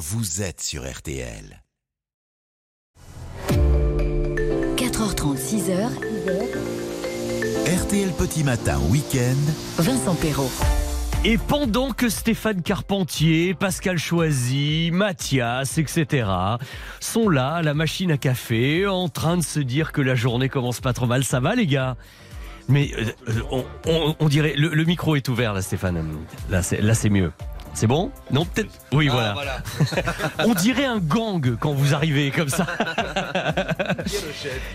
vous êtes sur RTL. 4h30, 6h. RTL Petit Matin Week-end. Vincent Perrault. Et pendant que Stéphane Carpentier, Pascal Choisy, Mathias, etc. sont là à la machine à café en train de se dire que la journée commence pas trop mal, ça va les gars? Mais euh, on, on- on dirait le, le micro est ouvert là Stéphane. Là c'est là c'est mieux. C'est bon Non peut-être. Oui voilà. On dirait un gang quand vous arrivez comme ça.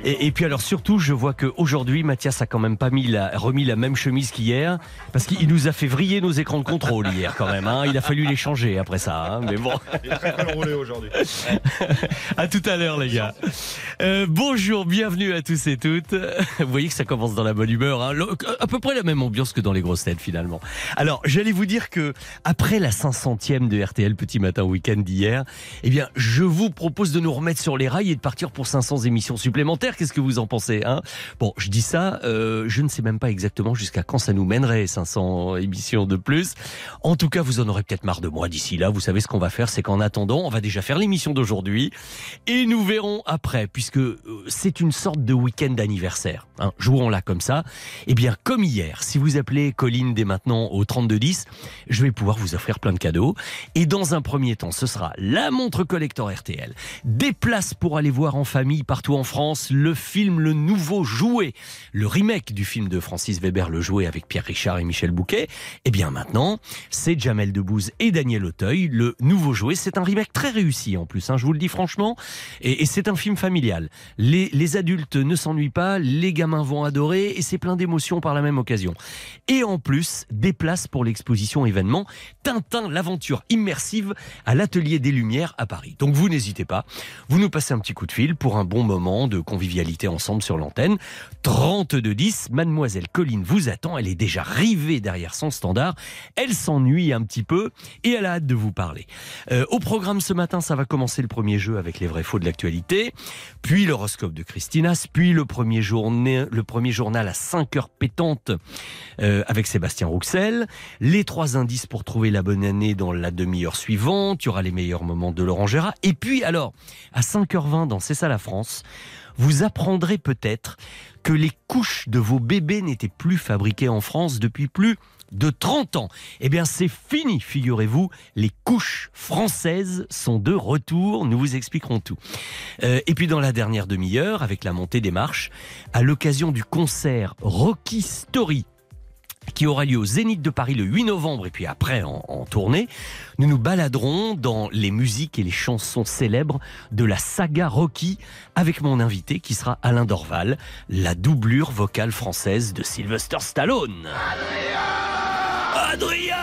Et, et puis alors surtout, je vois qu'aujourd'hui, Mathias a quand même pas mis la, remis la même chemise qu'hier, parce qu'il nous a fait vriller nos écrans de contrôle hier quand même. hein. Il a fallu les changer après ça. hein. Mais bon, Il est très mal roulé aujourd'hui. à tout à l'heure les gars. Euh, bonjour, bienvenue à tous et toutes. Vous voyez que ça commence dans la bonne humeur. hein. À peu près la même ambiance que dans les grosses têtes finalement. Alors, j'allais vous dire que après la 500e de RTL Petit Matin Week-end d'hier, eh bien, je vous propose de nous remettre sur les rails et de partir pour 500 émissions supplémentaires. Qu'est-ce que vous en pensez hein? Bon, je dis ça, euh, je ne sais même pas exactement jusqu'à quand ça nous mènerait 500 émissions de plus. En tout cas, vous en aurez peut-être marre de moi d'ici là. Vous savez ce qu'on va faire, c'est qu'en attendant, on va déjà faire l'émission d'aujourd'hui et nous verrons après, puisque euh, c'est une sorte de week-end d'anniversaire. Hein, Jouons-la comme ça. Eh bien, comme hier, si vous appelez Colline dès maintenant au 3210, je vais pouvoir vous offrir plein de cadeaux. Et dans un premier temps, ce sera la montre collector RTL, des places pour aller voir en famille partout en France le film Le Nouveau Jouet, le remake du film de Francis Weber Le Jouet avec Pierre Richard et Michel Bouquet. Eh bien maintenant, c'est Jamel Debbouze et Daniel Auteuil, Le Nouveau Jouet. C'est un remake très réussi en plus, hein, je vous le dis franchement. Et, et c'est un film familial. Les, les adultes ne s'ennuient pas, les gamins vont adorer et c'est plein d'émotions par la même occasion. Et en plus, des places pour l'exposition événement Tintin, l'aventure immersive à l'Atelier des Lumières à Paris. Donc vous n'hésitez pas, vous nous passez un petit coup de fil pour un bon moment de convivialité ensemble sur l'antenne. 3210, mademoiselle Colline vous attend, elle est déjà rivée derrière son standard, elle s'ennuie un petit peu et elle a hâte de vous parler. Euh, au programme ce matin, ça va commencer le premier jeu avec les vrais faux de l'actualité, puis l'horoscope de Christinas, puis le premier, journée, le premier journal à 5 heures pétantes euh, avec Sébastien Rouxel, les trois indices pour trouver la bonne année dans la demi-heure suivante, il y aura les meilleurs moments de Laurent Gérard, et puis alors, à 5h20 dans C'est ça la France, vous apprendrez peut-être que les couches de vos bébés n'étaient plus fabriquées en France depuis plus de 30 ans. Eh bien, c'est fini, figurez-vous. Les couches françaises sont de retour. Nous vous expliquerons tout. Euh, et puis, dans la dernière demi-heure, avec la montée des marches, à l'occasion du concert Rocky Story qui aura lieu au Zénith de Paris le 8 novembre et puis après en, tournée, nous nous baladerons dans les musiques et les chansons célèbres de la saga Rocky avec mon invité qui sera Alain Dorval, la doublure vocale française de Sylvester Stallone. Adrien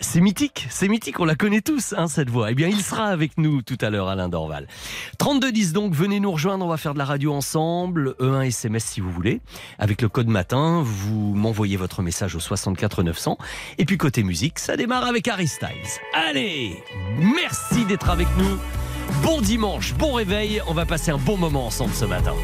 c'est mythique, c'est mythique, on la connaît tous, hein, cette voix. Eh bien, il sera avec nous tout à l'heure, Alain Dorval. 3210 donc, venez nous rejoindre, on va faire de la radio ensemble. E1 SMS si vous voulez. Avec le code matin, vous m'envoyez votre message au 64 900. Et puis côté musique, ça démarre avec Harry Styles. Allez, merci d'être avec nous. Bon dimanche, bon réveil, on va passer un bon moment ensemble ce matin.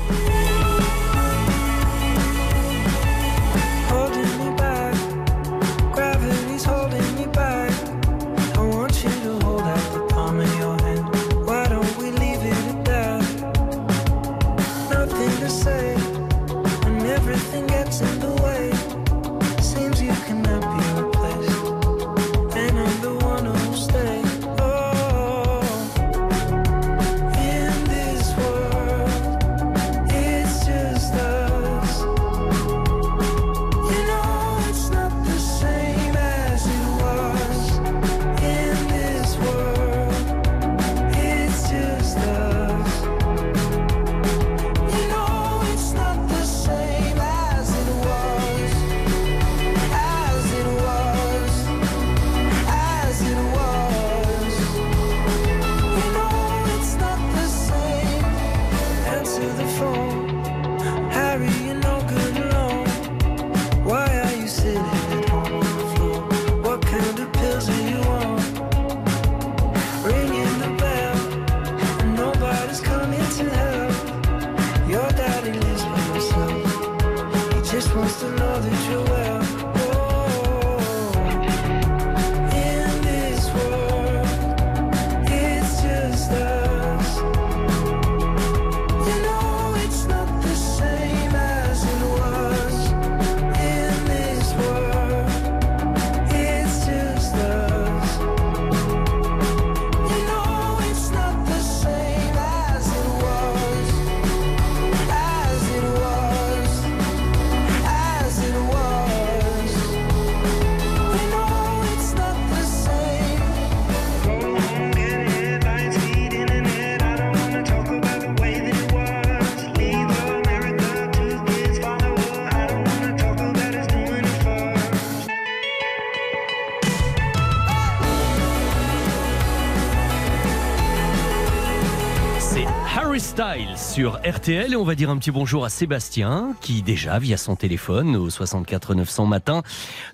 Sur RTL et on va dire un petit bonjour à Sébastien qui déjà via son téléphone au 64 900 matin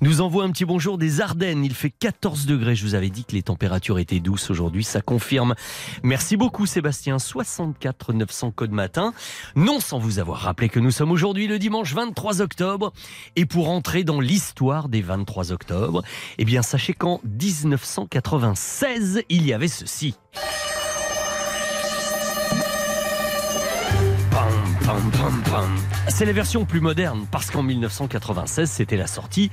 nous envoie un petit bonjour des Ardennes. Il fait 14 degrés. Je vous avais dit que les températures étaient douces aujourd'hui, ça confirme. Merci beaucoup Sébastien. 64 900 code matin. Non sans vous avoir rappelé que nous sommes aujourd'hui le dimanche 23 octobre et pour entrer dans l'histoire des 23 octobre, eh bien sachez qu'en 1996 il y avait ceci. C'est la version plus moderne parce qu'en 1996, c'était la sortie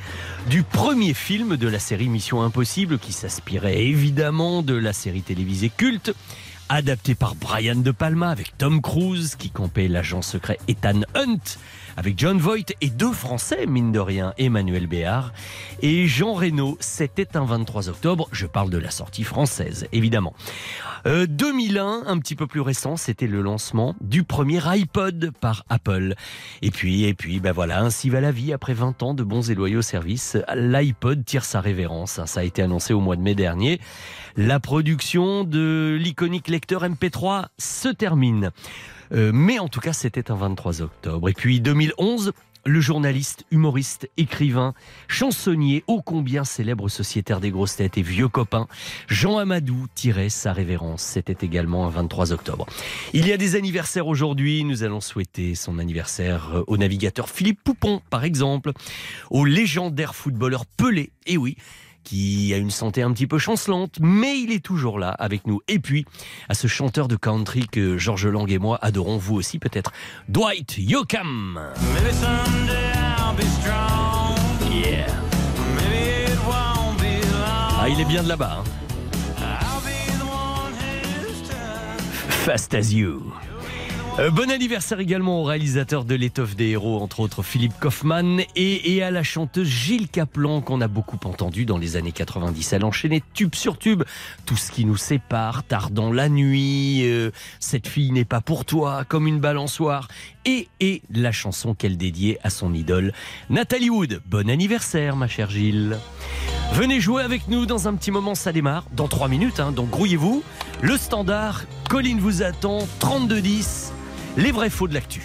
du premier film de la série Mission Impossible qui s'inspirait évidemment de la série télévisée culte adaptée par Brian De Palma avec Tom Cruise qui campait l'agent secret Ethan Hunt avec John Voight et deux Français, mine de rien, Emmanuel Béard et Jean Reno. C'était un 23 octobre, je parle de la sortie française, évidemment. Euh, 2001, un petit peu plus récent, c'était le lancement du premier iPod par Apple. Et puis, et puis, ben voilà, ainsi va la vie. Après 20 ans de bons et loyaux services, l'iPod tire sa révérence. Ça a été annoncé au mois de mai dernier. La production de l'iconique lecteur MP3 se termine. Euh, mais en tout cas, c'était un 23 octobre. Et puis 2011, le journaliste, humoriste, écrivain, chansonnier, ô combien célèbre sociétaire des grosses têtes et vieux copain, Jean Amadou tirait sa révérence. C'était également un 23 octobre. Il y a des anniversaires aujourd'hui. Nous allons souhaiter son anniversaire euh, au navigateur Philippe Poupon, par exemple, au légendaire footballeur Pelé. Et oui, qui a une santé un petit peu chancelante, mais il est toujours là avec nous. Et puis, à ce chanteur de country que Georges Lang et moi adorons, vous aussi peut-être, Dwight Yoakam. Maybe someday I'll be strong. Yeah. Maybe it won't be long. Ah, il est bien de là-bas. hein. Fast as you. Euh, bon anniversaire également au réalisateur de L'étoffe des héros, entre autres Philippe Kaufmann, et, à la chanteuse Gilles Caplan, qu'on a beaucoup entendu dans les années 90. Elle enchaînait tube sur tube, tout ce qui nous sépare, tard la nuit, euh, cette fille n'est pas pour toi, comme une balançoire, et, la chanson qu'elle dédiait à son idole, Nathalie Wood. Bon anniversaire, ma chère Gilles. Venez jouer avec nous dans un petit moment, ça démarre dans 3 minutes, hein, donc grouillez-vous. Le standard, Colline vous attend, 32-10, les vrais faux de l'actu.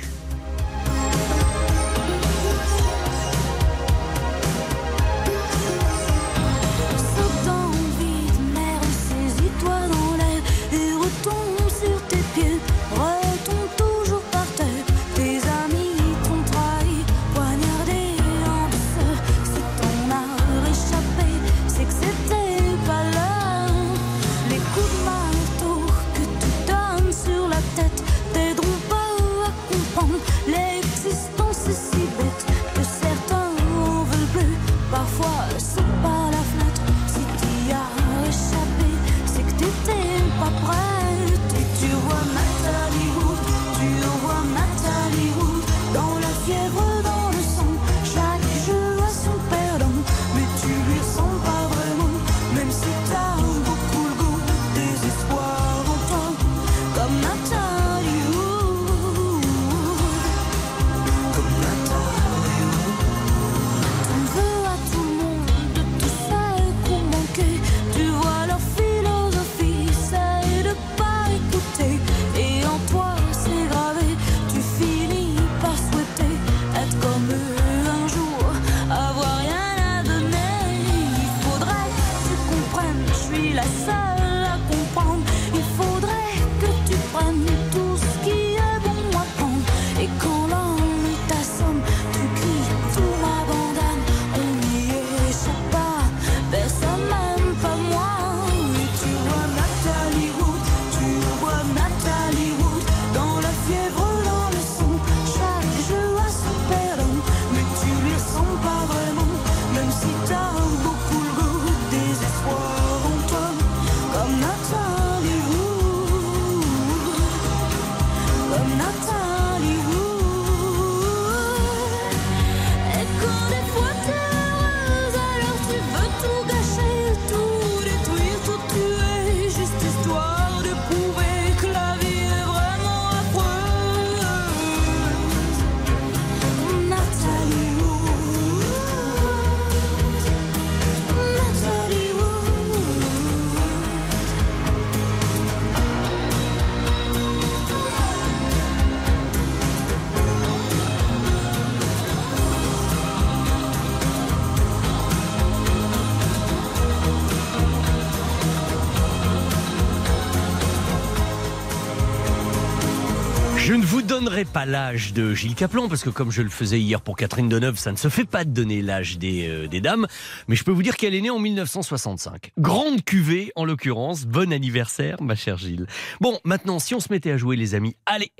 Donnerai pas l'âge de Gilles Caplan, parce que comme je le faisais hier pour Catherine Deneuve, ça ne se fait pas de donner l'âge des, euh, des dames, mais je peux vous dire qu'elle est née en 1965. Grande cuvée, en l'occurrence. Bon anniversaire, ma chère Gilles. Bon, maintenant, si on se mettait à jouer, les amis, allez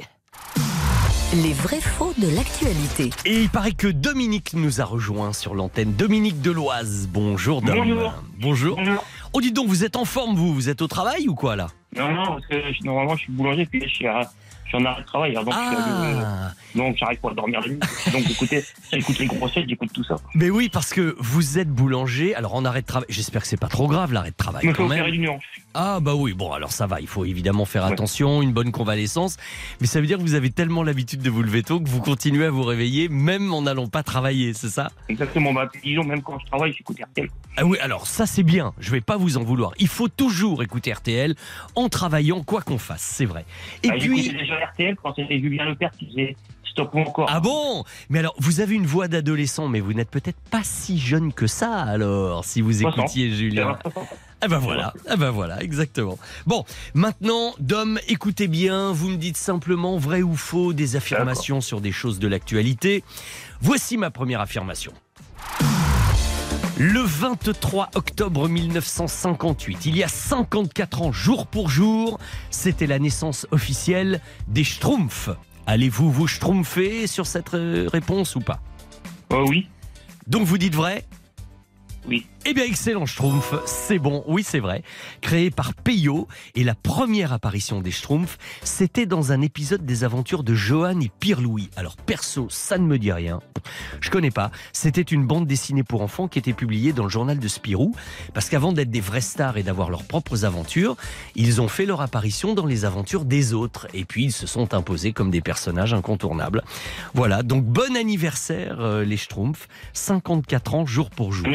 Les vrais faux de l'actualité. Et il paraît que Dominique nous a rejoint sur l'antenne. Dominique Deloise, bonjour Dom. Bonjour. Bonjour. Bonjour. Oh, dis donc, vous êtes en forme, vous Vous êtes au travail ou quoi, là? Non, non, parce que normalement, je suis boulanger, puis je suis, à- suis en arrêt de travail. alors Donc, je suis à- Ah donc j'arrive pas à dormir la nuit. Donc, écoutez, j'écoute les grossettes, j'écoute tout ça. Mais oui, parce que vous êtes boulanger, alors en arrêt de travail. J'espère que c'est pas trop grave l'arrêt de travail faut quand même. une nuance. Ah bah oui, bon alors ça va, il faut évidemment faire Ouais. attention, une bonne convalescence. Mais ça veut dire que vous avez tellement l'habitude de vous lever tôt que vous continuez à vous réveiller même en n'allant pas travailler, c'est ça? Exactement. Bah, disons, même quand je travaille, j'écoute RTL. Ah oui, alors ça c'est bien, je vais pas vous en vouloir. Il faut toujours écouter RTL en travaillant quoi qu'on fasse, c'est vrai. Et Bah, puis... Déjà RTL quand c'était Julien Lepers qui faisait Stop ou encore. Ah bon? Mais alors, vous avez une voix d'adolescent, mais vous n'êtes peut-être pas si jeune que ça alors, si vous 60. écoutiez Julien. Ah ben voilà, ah ben voilà, exactement. Bon, maintenant, Dom, écoutez bien, vous me dites simplement vrai ou faux des affirmations sur des choses de l'actualité. Voici ma première affirmation. Le 23 octobre 1958, il y a 54 ans jour pour jour, c'était la naissance officielle des Schtroumpfs. Allez-vous vous schtroumpfer sur cette euh, réponse ou pas? Euh, oui. Donc vous dites vrai? Oui. Eh bien, excellent Schtroumpf, c'est bon, oui c'est vrai. Créé par Peyo, et la première apparition des Schtroumpfs, c'était dans un épisode des aventures de Johan et Pierre-Louis. Alors perso, ça ne me dit rien, je connais pas. C'était une bande dessinée pour enfants qui était publiée dans le journal de Spirou, parce qu'avant d'être des vrais stars et d'avoir leurs propres aventures, ils ont fait leur apparition dans les aventures des autres, et puis ils se sont imposés comme des personnages incontournables. Voilà, donc bon anniversaire euh, les Schtroumpfs, 54 ans jour pour jour.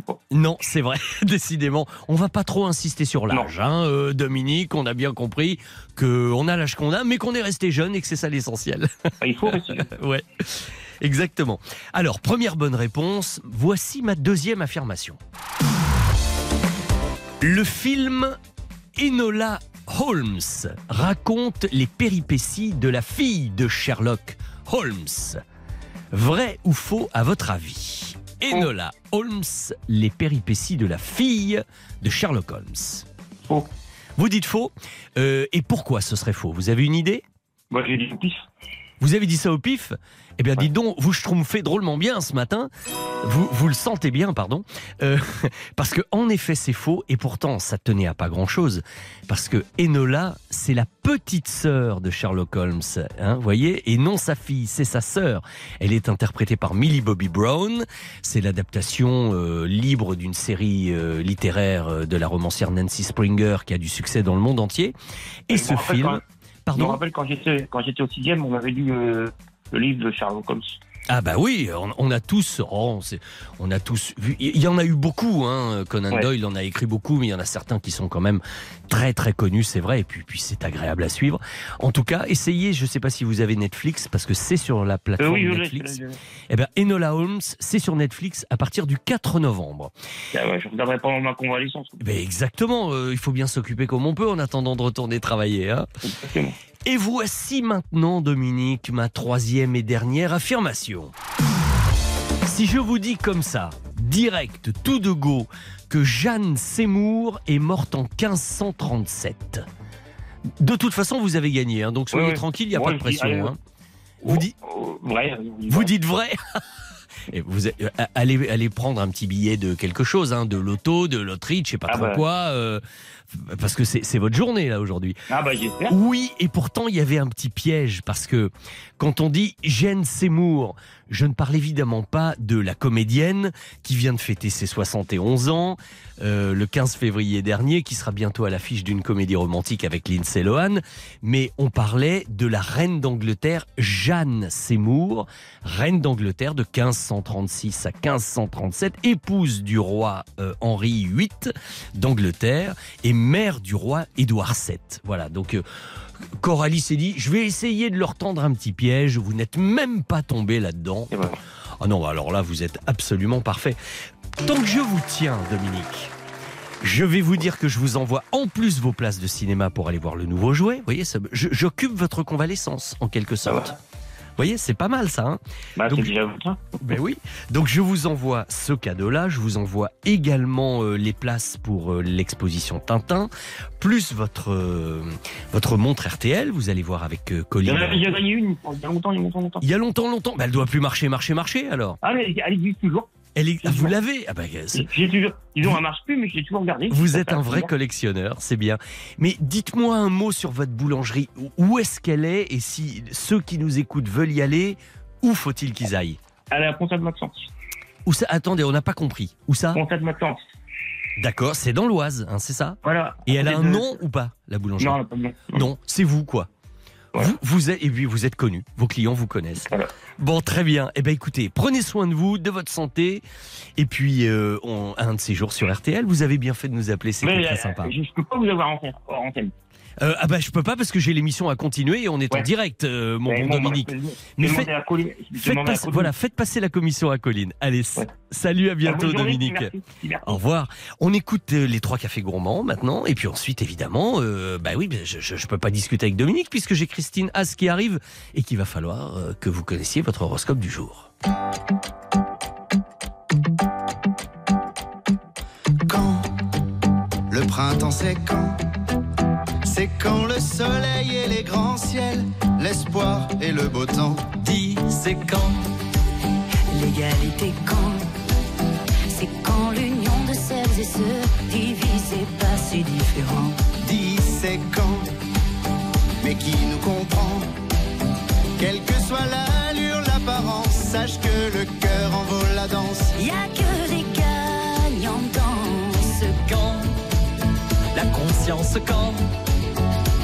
Pas. Non, c'est vrai, décidément. On va pas trop insister sur l'âge, hein, euh, Dominique. On a bien compris que on a l'âge qu'on a, mais qu'on est resté jeune et que c'est ça l'essentiel. Bah, il faut rester. ouais, exactement. Alors, première bonne réponse. Voici ma deuxième affirmation. Le film Enola Holmes raconte les péripéties de la fille de Sherlock Holmes. Vrai ou faux à votre avis? Enola Holmes, les péripéties de la fille de Sherlock Holmes. Faux. Vous dites faux Euh, Et pourquoi ce serait faux? Vous avez une idée? Moi, j'ai dit pif. Vous avez dit ça au pif Eh bien, dites donc, vous schtroumpfez drôlement bien ce matin. Vous, vous le sentez bien, pardon. Euh, parce que, en effet, c'est faux. Et pourtant, ça tenait à pas grand-chose. Parce que Enola, c'est la petite sœur de Sherlock Holmes. Hein, vous voyez Et non sa fille, c'est sa sœur. Elle est interprétée par Millie Bobby Brown. C'est l'adaptation euh, libre d'une série euh, littéraire euh, de la romancière Nancy Springer qui a du succès dans le monde entier. Et ce film... quand- Je me Pardon rappelle quand j'étais quand j'étais au sixième, on avait lu euh, le livre de Sherlock Holmes. Ah bah oui, on, on a tous, oh, on a tous vu. Il y en a eu beaucoup. Hein, Conan Ouais. Doyle en a écrit beaucoup, mais il y en a certains qui sont quand même très très connus, c'est vrai. Et puis, puis c'est agréable à suivre. En tout cas, essayez. Je sais pas si vous avez Netflix parce que c'est sur la Euh, plateforme oui, Netflix. je. Eh ben, Enola Holmes, c'est sur Netflix à partir du 4 novembre. Ah ouais, je regarderai pendant ma convalescence. Ben exactement. euh, il faut bien s'occuper comme on peut en attendant de retourner travailler. Hein. Exactement. Et voici maintenant, Dominique, ma troisième et dernière affirmation. Si je vous dis comme ça, direct, tout de go, que Jeanne Seymour est morte en 1537. De toute façon, vous avez gagné, hein, donc soyez tranquille, il n'y a pas de dis, pression. hein. Vous, dites- Oh, vrai, vous dites vrai Et vous allez, allez prendre un petit billet de quelque chose, hein, de loto, de loterie, je sais pas Ah trop bah. quoi, euh, parce que c'est votre journée là aujourd'hui. Ah bah j'espère. Oui, et pourtant il y avait un petit piège parce que quand on dit Jeanne Seymour, je ne parle évidemment pas de la comédienne qui vient de fêter ses 71 ans euh, le 15 février dernier, qui sera bientôt à l'affiche d'une comédie romantique avec Lindsay Lohan, mais on parlait de la reine d'Angleterre Jeanne Seymour, reine d'Angleterre de 1536 à 1537, épouse du roi euh, Henri VIII d'Angleterre et mère du roi Édouard VII. Voilà, donc euh, Coralie s'est dit, je vais essayer de leur tendre un petit piège, vous n'êtes même pas tombé là-dedans. Ah non, alors là, vous êtes absolument parfait. Tant que je vous tiens, Dominique, Je vais vous dire que je vous envoie en plus vos places de cinéma pour aller voir le nouveau jouet. Vous voyez, j'occupe votre convalescence en quelque sorte. Voyez, c'est pas mal ça. Hein Bah, Donc- déjà ben oui. Donc je vous envoie ce cadeau-là. Je vous envoie également euh, les places pour euh, l'exposition Tintin, plus votre euh, votre montre RTL. Vous allez voir avec euh, Il y en a il y en a eu une, il y a longtemps, il y a longtemps, longtemps. Il y a longtemps, longtemps. Ben, elle doit plus marcher, marcher, marcher. Alors, Ah, mais elle existe toujours. Elle est... vous l'avez. Ah c'est- J'ai toujours, disons, elle marche plus, mais j'ai toujours gardé. Vous êtes un vrai collectionneur, c'est bien. Mais dites-moi un mot sur votre boulangerie. Où est-ce qu'elle est Et si ceux qui nous écoutent veulent y aller, où faut-il qu'ils aillent? Elle est à Ponta de Maxence. Où ça Attendez, on n'a pas compris. Où ça? Ponta de Maxence. D'accord, c'est dans l'Oise, hein, c'est ça? Voilà. Et elle a un De- nom ou pas, la boulangerie? Non, elle a pas de nom. Non, c'est vous quoi. Voilà. Vous, vous êtes, et puis vous êtes connu, vos clients vous connaissent. Voilà. Bon, très bien. Eh ben écoutez, prenez soin de vous, de votre santé, et puis euh, on- un de ces jours sur RTL. Vous avez bien fait de nous appeler, Mais très sympa. je, peux pas vous avoir en. Euh, ah bah je peux pas parce que j'ai l'émission à continuer et on est en direct, euh, mon bon Dominique. Mais faites- voilà, faites passer la commission à Colline. Allez, Ouais. salut, à bientôt journée, Dominique. merci, merci. Au revoir. On écoute euh, les trois cafés gourmands maintenant, et puis ensuite évidemment, euh, bah oui, je, je, je peux pas discuter avec Dominique puisque j'ai Christine As qui arrive et qu'il va falloir euh, que vous connaissiez votre horoscope du jour. Quand le printemps c'est quand C'est quand le soleil et les grands ciels, l'espoir et le beau temps. Dis, c'est quand L'égalité quand C'est quand l'union de celles et ceux divisés pas si différents. Dis c'est quand Mais qui nous comprend? Quelle que soit l'allure, l'apparence, sache que le cœur en vaut la danse. Y a que des gagnants dans ce Quand La conscience quand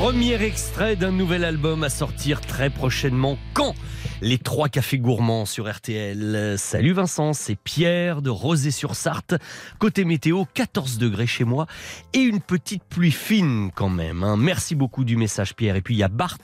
Premier extrait d'un nouvel album à sortir très prochainement. Quand? Les trois cafés gourmands sur RTL. Salut Vincent, c'est Pierre de Rosé-sur-Sarthe. Côté météo, 14 degrés chez moi et une petite pluie fine quand même. hein. Merci beaucoup du message Pierre. Et puis il y a Bart,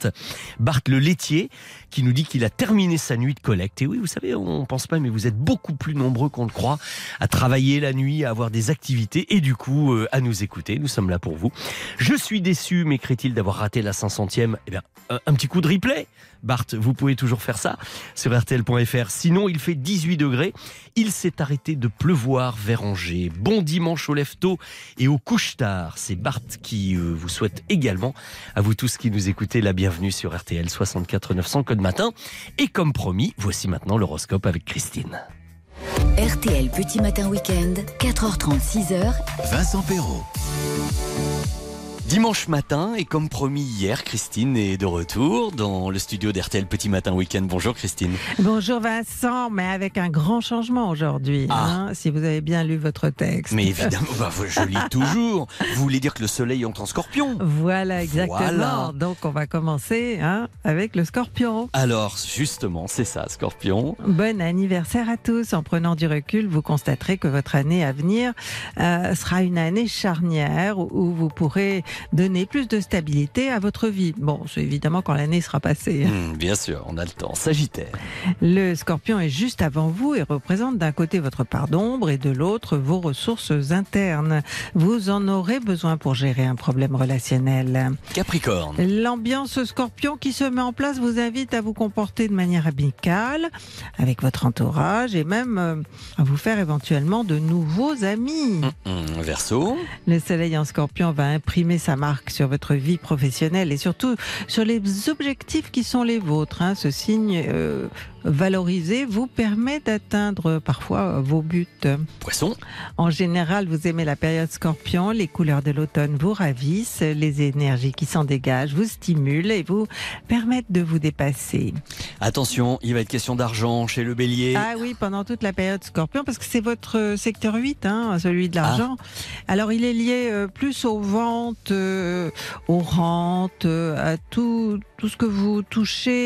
Bart le laitier, qui nous dit qu'il a terminé sa nuit de collecte. Et oui, vous savez, on pense pas, mais vous êtes beaucoup plus nombreux qu'on le croit à travailler la nuit, à avoir des activités et du coup euh, à nous écouter. Nous sommes là pour vous. Je suis déçu, m'écrit-il, d'avoir raté la 500e. Eh bien, un petit coup de replay. Bart, vous pouvez toujours faire ça sur RTL.fr. Sinon, il fait 18 degrés. Il s'est arrêté de pleuvoir vers Angers. Bon dimanche au lève-tôt et au couche-tard. C'est Bart qui euh, vous souhaite également, à vous tous qui nous écoutez, la bienvenue sur RTL 64 900 code matin. Et comme promis, voici maintenant l'horoscope avec Christine. RTL Petit Matin Week-end, 4h30, 6h, Vincent Perrault. Dimanche matin, et comme promis hier, Christine est de retour dans le studio d'RTL Petit Matin Week-end. Bonjour Christine. Bonjour Vincent, mais avec un grand changement aujourd'hui, Ah. hein, si vous avez bien lu votre texte. Mais évidemment, bah, je lis toujours. Vous voulez dire que le soleil entre en scorpion Voilà, exactement. Voilà. Donc on va commencer hein, avec le scorpion. Alors, justement, c'est ça, scorpion. Bon anniversaire à tous. En prenant du recul, vous constaterez que votre année à venir euh, sera une année charnière où- où vous pourrez donner plus de stabilité à votre vie. Bon, c'est évidemment quand l'année sera passée. Hmm, bien sûr, on a le temps. Sagittaire. Le scorpion est juste avant vous et représente d'un côté votre part d'ombre et de l'autre vos ressources internes. Vous en aurez besoin pour gérer un problème relationnel. Capricorne. L'ambiance scorpion qui se met en place vous invite à vous comporter de manière amicale avec votre entourage et même euh, à vous faire éventuellement de nouveaux amis. Hmm, Verseau. Le soleil en scorpion va imprimer sa marque sur votre vie professionnelle et surtout sur les objectifs qui sont les vôtres. hein. Ce signe euh, valorisé vous permet d'atteindre parfois vos buts. Poisson. En général, vous aimez la période scorpion, les couleurs de l'automne vous ravissent, les énergies qui s'en dégagent vous stimulent et vous permettent de vous dépasser. Attention, il va être question d'argent chez le bélier. Ah oui, pendant toute la période scorpion, parce que c'est votre secteur 8, hein, celui de l'argent. Alors il est lié euh, plus aux ventes, euh, aux rentes, euh, à tout, tout ce que vous touchez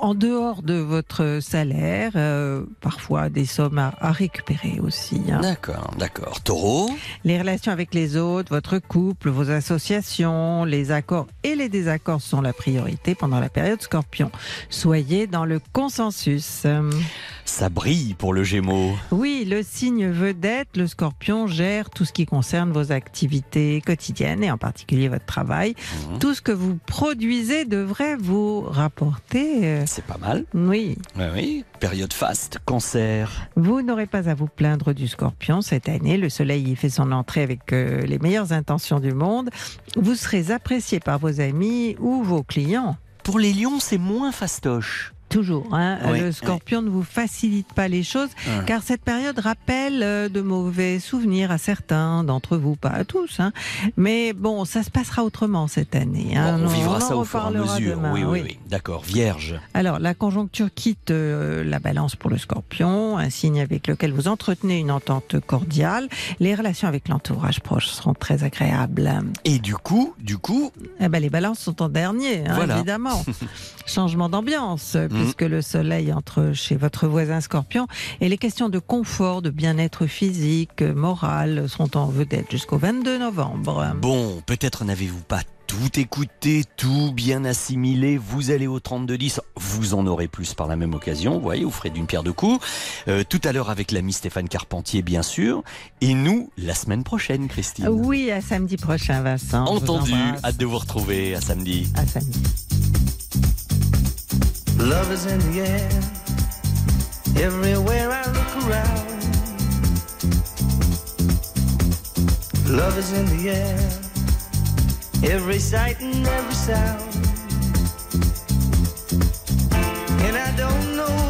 en dehors de votre salaire, euh, parfois des sommes à, à récupérer aussi. hein. D'accord, d'accord. Taureau. Les relations avec les autres, votre couple, vos associations, les accords et les désaccords sont la priorité pendant la période scorpion. Soyez dans le consensus. Ça brille pour le gémeaux. Oui, le signe vedette, le scorpion gère tout ce qui concerne vos activités quotidiennes et en particulier votre travail. Mhm. Tout ce que vous produisez devrait vous rapporter. euh, C'est pas mal. Oui, Oui, oui. Période faste. Cancer. vous n'aurez pas à vous plaindre du scorpion cette année. Le soleil y fait son entrée avec euh, les meilleures intentions du monde. Vous serez apprécié par vos amis ou vos clients. Pour les lions, c'est moins fastoche. Toujours. hein. Oui, le scorpion ne vous facilite pas les choses, Hum. car cette période rappelle euh, de mauvais souvenirs à certains d'entre vous, pas à tous. hein. Mais bon, ça se passera autrement cette année. hein. Bon, on vivra ça au fur et à mesure. demain, oui, oui, oui. D'accord. Vierge. Alors, la conjoncture quitte euh, la balance pour le scorpion, un signe avec lequel vous entretenez une entente cordiale. Les relations avec l'entourage proche seront très agréables. Et du coup, du coup, Eh ben, les balances sont en dernier, hein, Voilà. évidemment. Changement d'ambiance, Mhm. Puisque le soleil entre chez votre voisin scorpion et les questions de confort, de bien-être physique, moral sont en vedette jusqu'au 22 novembre. bon, peut-être n'avez-vous pas tout écouté, tout bien assimilé. Vous allez au 3210, vous en aurez plus par la même occasion. Vous voyez, vous ferez d'une pierre deux coups. Euh, tout à l'heure avec l'ami Stéphane Carpentier, bien sûr. Et nous, la semaine prochaine, Christine. Oui, à samedi prochain, Vincent. Entendu. Hâte de vous retrouver à samedi. À samedi. Love is in the air. Everywhere I look around. Love is in the air. Every sight and every sound. And I don't know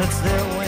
and it's their way.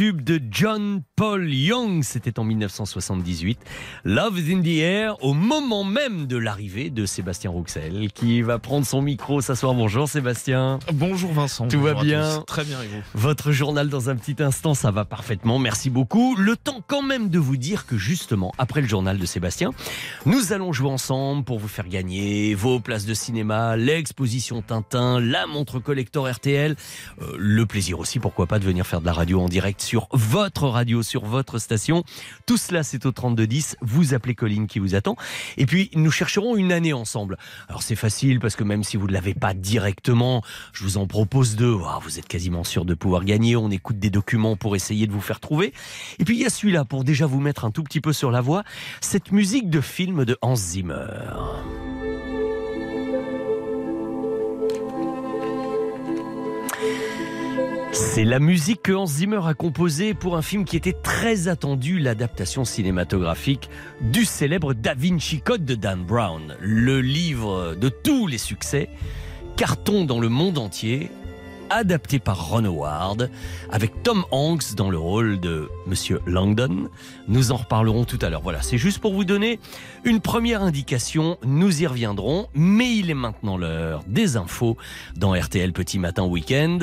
tube de John Paul Young, c'était en 1978. Love is in the air, au moment même de l'arrivée de Sébastien Rouxel, qui va prendre son micro s'asseoir. Bonjour Sébastien. Bonjour Vincent. Tout va Bonjour bien. Très bien, et vous Votre journal dans un petit instant, ça va parfaitement, merci beaucoup. Le temps quand même de vous dire que justement, après le journal de Sébastien, nous allons jouer ensemble pour vous faire gagner vos places de cinéma, l'exposition Tintin, la montre collector RTL, euh, le plaisir aussi, pourquoi pas, de venir faire de la radio en direct sur votre radio, sur votre station. Tout cela, c'est au 3210. Vous appelez Colline qui vous attend. Et puis, nous chercherons une année ensemble. Alors, c'est facile parce que même si vous ne l'avez pas directement, je vous en propose deux. Vous êtes quasiment sûr de pouvoir gagner. On écoute des documents pour essayer de vous faire trouver. Et puis, il y a celui-là pour déjà vous mettre un tout petit peu sur la voie. Cette musique de film de Hans Zimmer. C'est la musique que Hans Zimmer a composée pour un film qui était très attendu, l'adaptation cinématographique du célèbre Da Vinci Code de Dan Brown, le livre de tous les succès, carton dans le monde entier, adapté par Ron Howard, avec Tom Hanks dans le rôle de Monsieur Langdon. Nous en reparlerons tout à l'heure. Voilà, c'est juste pour vous donner une première indication. Nous y reviendrons, mais il est maintenant l'heure des infos dans RTL Petit Matin Week-end.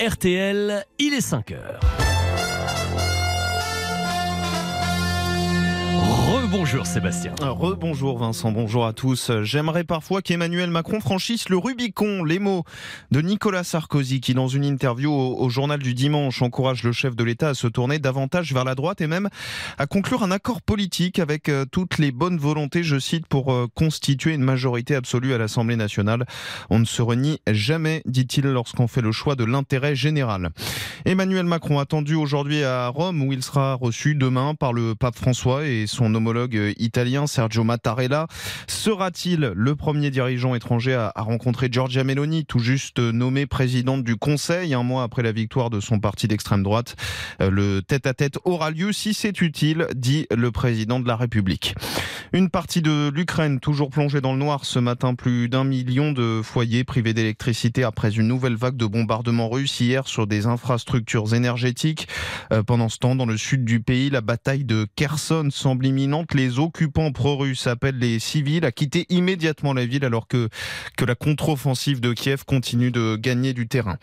RTL, il est 5 heures. Rebonjour Sébastien. Rebonjour Vincent, bonjour à tous. J'aimerais parfois qu'Emmanuel Macron franchisse le Rubicon. Les mots de Nicolas Sarkozy qui, dans une interview au, au journal du dimanche, encourage le chef de l'État à se tourner davantage vers la droite et même à conclure un accord politique avec euh, toutes les bonnes volontés, je cite, pour euh, constituer une majorité absolue à l'Assemblée nationale. On ne se renie jamais, dit-il, lorsqu'on fait le choix de l'intérêt général. Emmanuel Macron attendu aujourd'hui à Rome où il sera reçu demain par le pape François et son homologue italien Sergio Mattarella. Sera-t-il le premier dirigeant étranger à, rencontrer Giorgia Meloni, tout juste nommée présidente du Conseil, un mois après la victoire de son parti d'extrême droite Euh, Le tête-à-tête aura lieu si c'est utile, dit le président de la République. Une partie de l'Ukraine toujours plongée dans le noir ce matin, plus d'un million de foyers privés d'électricité après une nouvelle vague de bombardements russes hier sur des infrastructures énergétiques. Euh, pendant ce temps, dans le sud du pays, la bataille de Kherson semble imminente. Les occupants pro-russes appellent les civils à quitter immédiatement la ville alors que, que la contre-offensive de Kiev continue de gagner du terrain.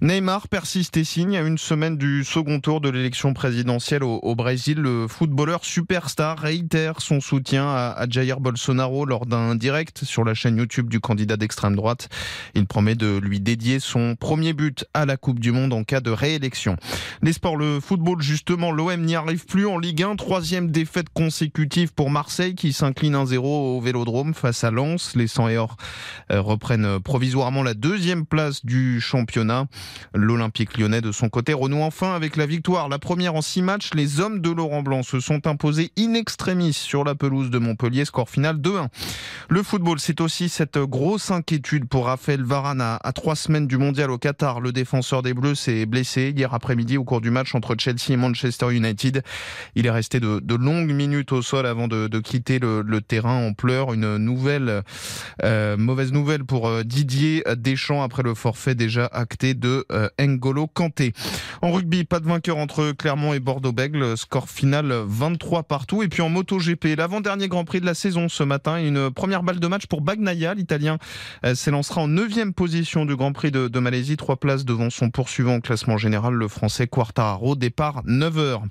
Neymar persiste et signe à une semaine du second tour de l'élection présidentielle au, au Brésil. Le footballeur superstar réitère son soutien à, à Jair Bolsonaro lors d'un direct sur la chaîne YouTube du candidat d'extrême droite. Il promet de lui dédier son premier but à la Coupe du Monde en cas de réélection. Les sports, le football justement, l'OM n'y arrive plus en Ligue 1. Troisième défaite consécutive pour Marseille qui s'incline 1-0 au Vélodrome face à Lens. Les 100 et or euh, reprennent provisoirement la deuxième place du championnat. L'Olympique lyonnais de son côté renoue enfin avec la victoire. La première en six matchs, les hommes de Laurent Blanc se sont imposés in extremis sur la pelouse de Montpellier, score final 2-1. Le football, c'est aussi cette grosse inquiétude pour Raphaël Varane à, à trois semaines du mondial au Qatar. Le défenseur des Bleus s'est blessé hier après-midi au cours du match entre Chelsea et Manchester United. Il est resté de, de longues minutes au sol avant de, quitter le, terrain en pleurs. Une nouvelle euh, mauvaise nouvelle pour euh, Didier Deschamps après le forfait déjà acté de euh, N'Golo Kanté. En rugby, pas de vainqueur entre Clermont et Bordeaux-Bègles. Score final 23 partout. Et puis en MotoGP, l'avant-dernier Grand Prix de la saison ce matin. Une première balle de match pour Bagnaia. L'Italien euh, s'élancera en neuvième position du Grand Prix de, Malaisie. Trois places devant son poursuivant au classement général, le Français Quartararo. Départ 9h.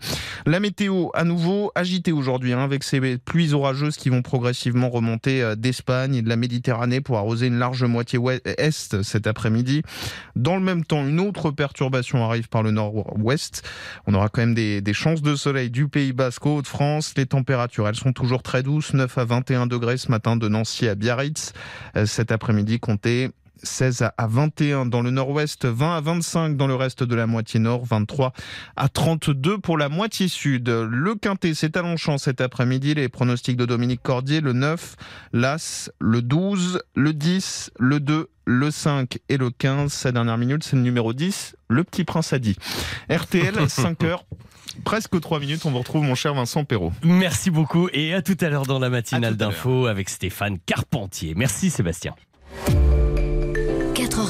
La météo, à nouveau agitée aujourd'hui, hein, avec ces pluies orageuses qui vont progressivement remonter euh, d'Espagne et de la Méditerranée pour arroser une large moitié est cet après-midi. Dans le même temps, une autre perturbation arrive par le nord-ouest. On aura quand même des, chances de soleil du Pays Basque au Hauts-de-France. Les températures, elles sont toujours très douces, 9 à 21 degrés ce matin de Nancy à Biarritz. Euh, Cet après-midi, comptez 16 à 21 dans le nord-ouest, 20 à 25 dans le reste de la moitié nord, 23 à 32 pour la moitié sud. Le Quintet, c'est à Longchamp cet après-midi. Les pronostics de Dominique Cordier, le 9, l'As, le 12, le 10, le 2, le 5 et le 15. Sa dernière minute, c'est le numéro 10, le petit prince a dit. RTL, 5 heures. Presque 3 minutes, on vous retrouve mon cher Vincent Perrault. Merci beaucoup et à tout à l'heure dans la matinale d'info avec Stéphane Carpentier. Merci Sébastien.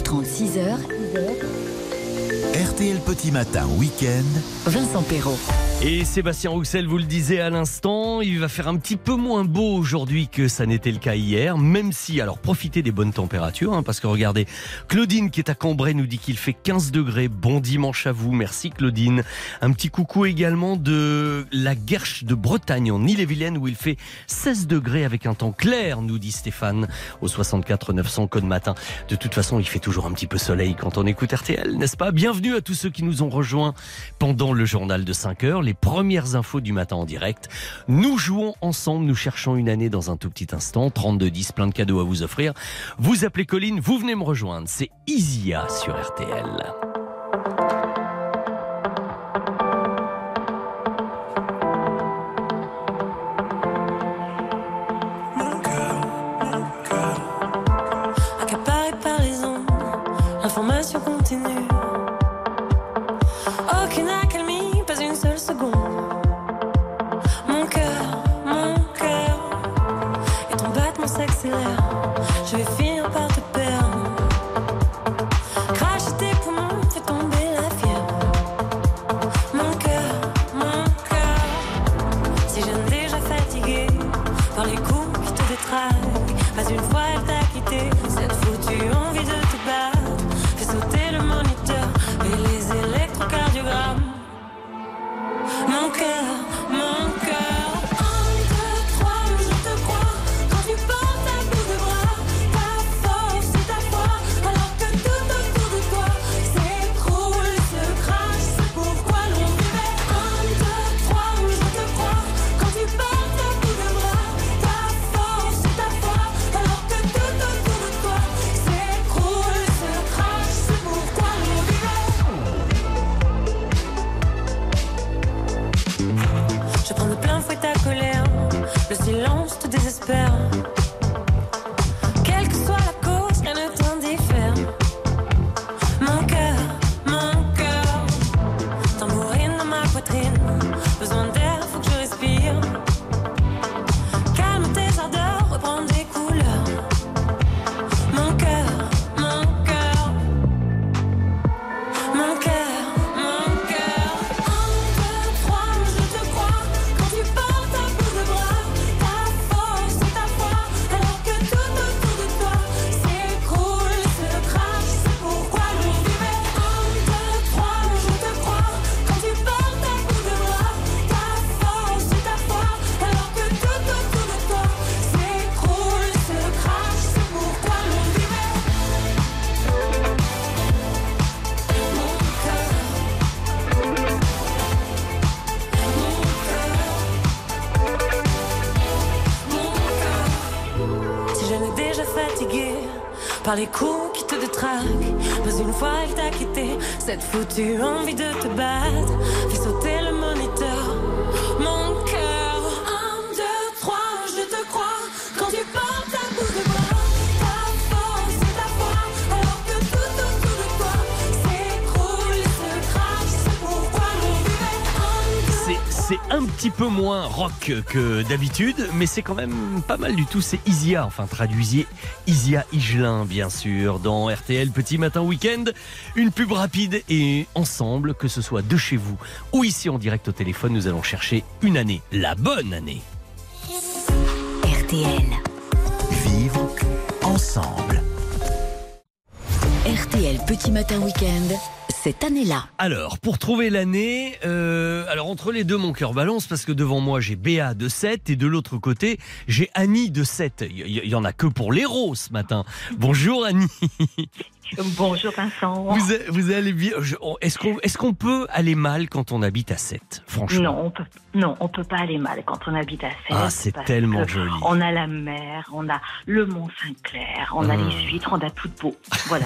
4h30, 6h, RTL Petit Matin Week-end. Vincent Perrault. Et Sébastien Rouxel vous le disait à l'instant, il va faire un petit peu moins beau aujourd'hui que ça n'était le cas hier, même si, alors profitez des bonnes températures, hein, parce que regardez, Claudine qui est à Cambrai nous dit qu'il fait 15 degrés, bon dimanche à vous, merci Claudine. Un petit coucou également de la Guerche de Bretagne en Ille-et-Vilaine où il fait 16 degrés avec un temps clair, nous dit Stéphane, au 64 900 code matin. De toute façon, il fait toujours un petit peu soleil quand on écoute RTL, n'est-ce pas? Bienvenue à tous ceux qui nous ont rejoints pendant le journal de 5 heures, premières infos du matin en direct. Nous jouons ensemble, nous cherchons une année dans un tout petit instant, 32-10, plein de cadeaux à vous offrir. Vous appelez Colline, vous venez me rejoindre, c'est Isia sur RTL. Par les coups qui te détraquent. Pas une fois il t'a quitté, cette foutue envie de te battre. Fais sauter le moniteur, mon cœur. Un, deux, trois, je te crois quand tu portes à bout de. Ta ta C'est c'est un petit peu moins rock que d'habitude, mais c'est quand même pas mal du tout. C'est Isia, enfin traduisiez Isia Higelin, bien sûr, dans RTL Petit Matin Week-end. Une pub rapide et ensemble, que ce soit de chez vous ou ici en direct au téléphone, nous allons chercher une année, la bonne année. RTL. Vivre ensemble. RTL Petit Matin Week-end, cette année-là. Alors, pour trouver l'année, euh, alors entre les deux, mon cœur balance parce que devant moi j'ai Béa de 7 et de l'autre côté j'ai Annie de 7. Il y, en a que pour l'héros ce matin. Bonjour Annie. Bonjour Vincent. Vous, allez bien Est-ce qu'on est peut aller mal quand on habite à 7 Franchement? Non, on peut, non, on peut pas aller mal quand on habite à Sète. Ah, c'est tellement joli. On a la mer, on a le Mont Saint-Clair, on a les huîtres, on a tout de beau. Voilà.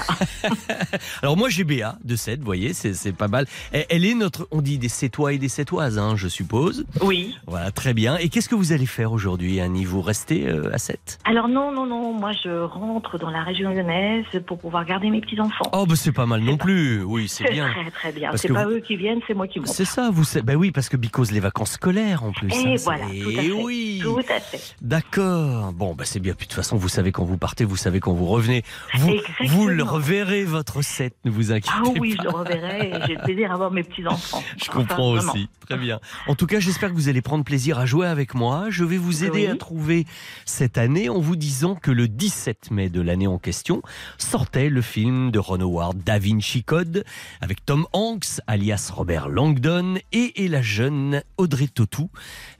Alors moi j'ai Béa de 7, vous voyez, c'est pas mal. Elle, elle est notre, on dit des Sétois et des Sétoises, hein, je suppose. Oui. Voilà, très bien. Et qu'est-ce que vous allez faire aujourd'hui, Annie? Vous restez euh, à 7 Alors non, non, non, moi je rentre dans la région lyonnaise pour pouvoir garder mes petits-enfants. Oh, bah c'est pas mal non plus. Oui, c'est bien. très très bien. C'est pas vous- eux qui viennent, c'est moi qui monte. C'est ça, vous savez. Ben oui, parce que because les vacances scolaires en plus. Et hein, voilà, tout à fait. oui. Tout à fait. D'accord. Bon, bah c'est bien. Puis de toute façon, vous savez quand vous partez, vous savez quand vous revenez. Vous, Exactement. vous le reverrez votre 7, ne vous inquiétez Ah oui, pas. je le reverrai et j'ai le plaisir à voir mes petits-enfants. Je Enfin, comprends vraiment. aussi. Très bien. En tout cas, j'espère que vous allez prendre plaisir à jouer avec moi. Je vais vous aider Oui. à trouver cette année en vous disant que le 17 mai de l'année en question sortait le film de Ron Howard, Da Vinci Code, avec Tom Hanks, alias Robert Langdon, et, et la jeune Audrey Tautou.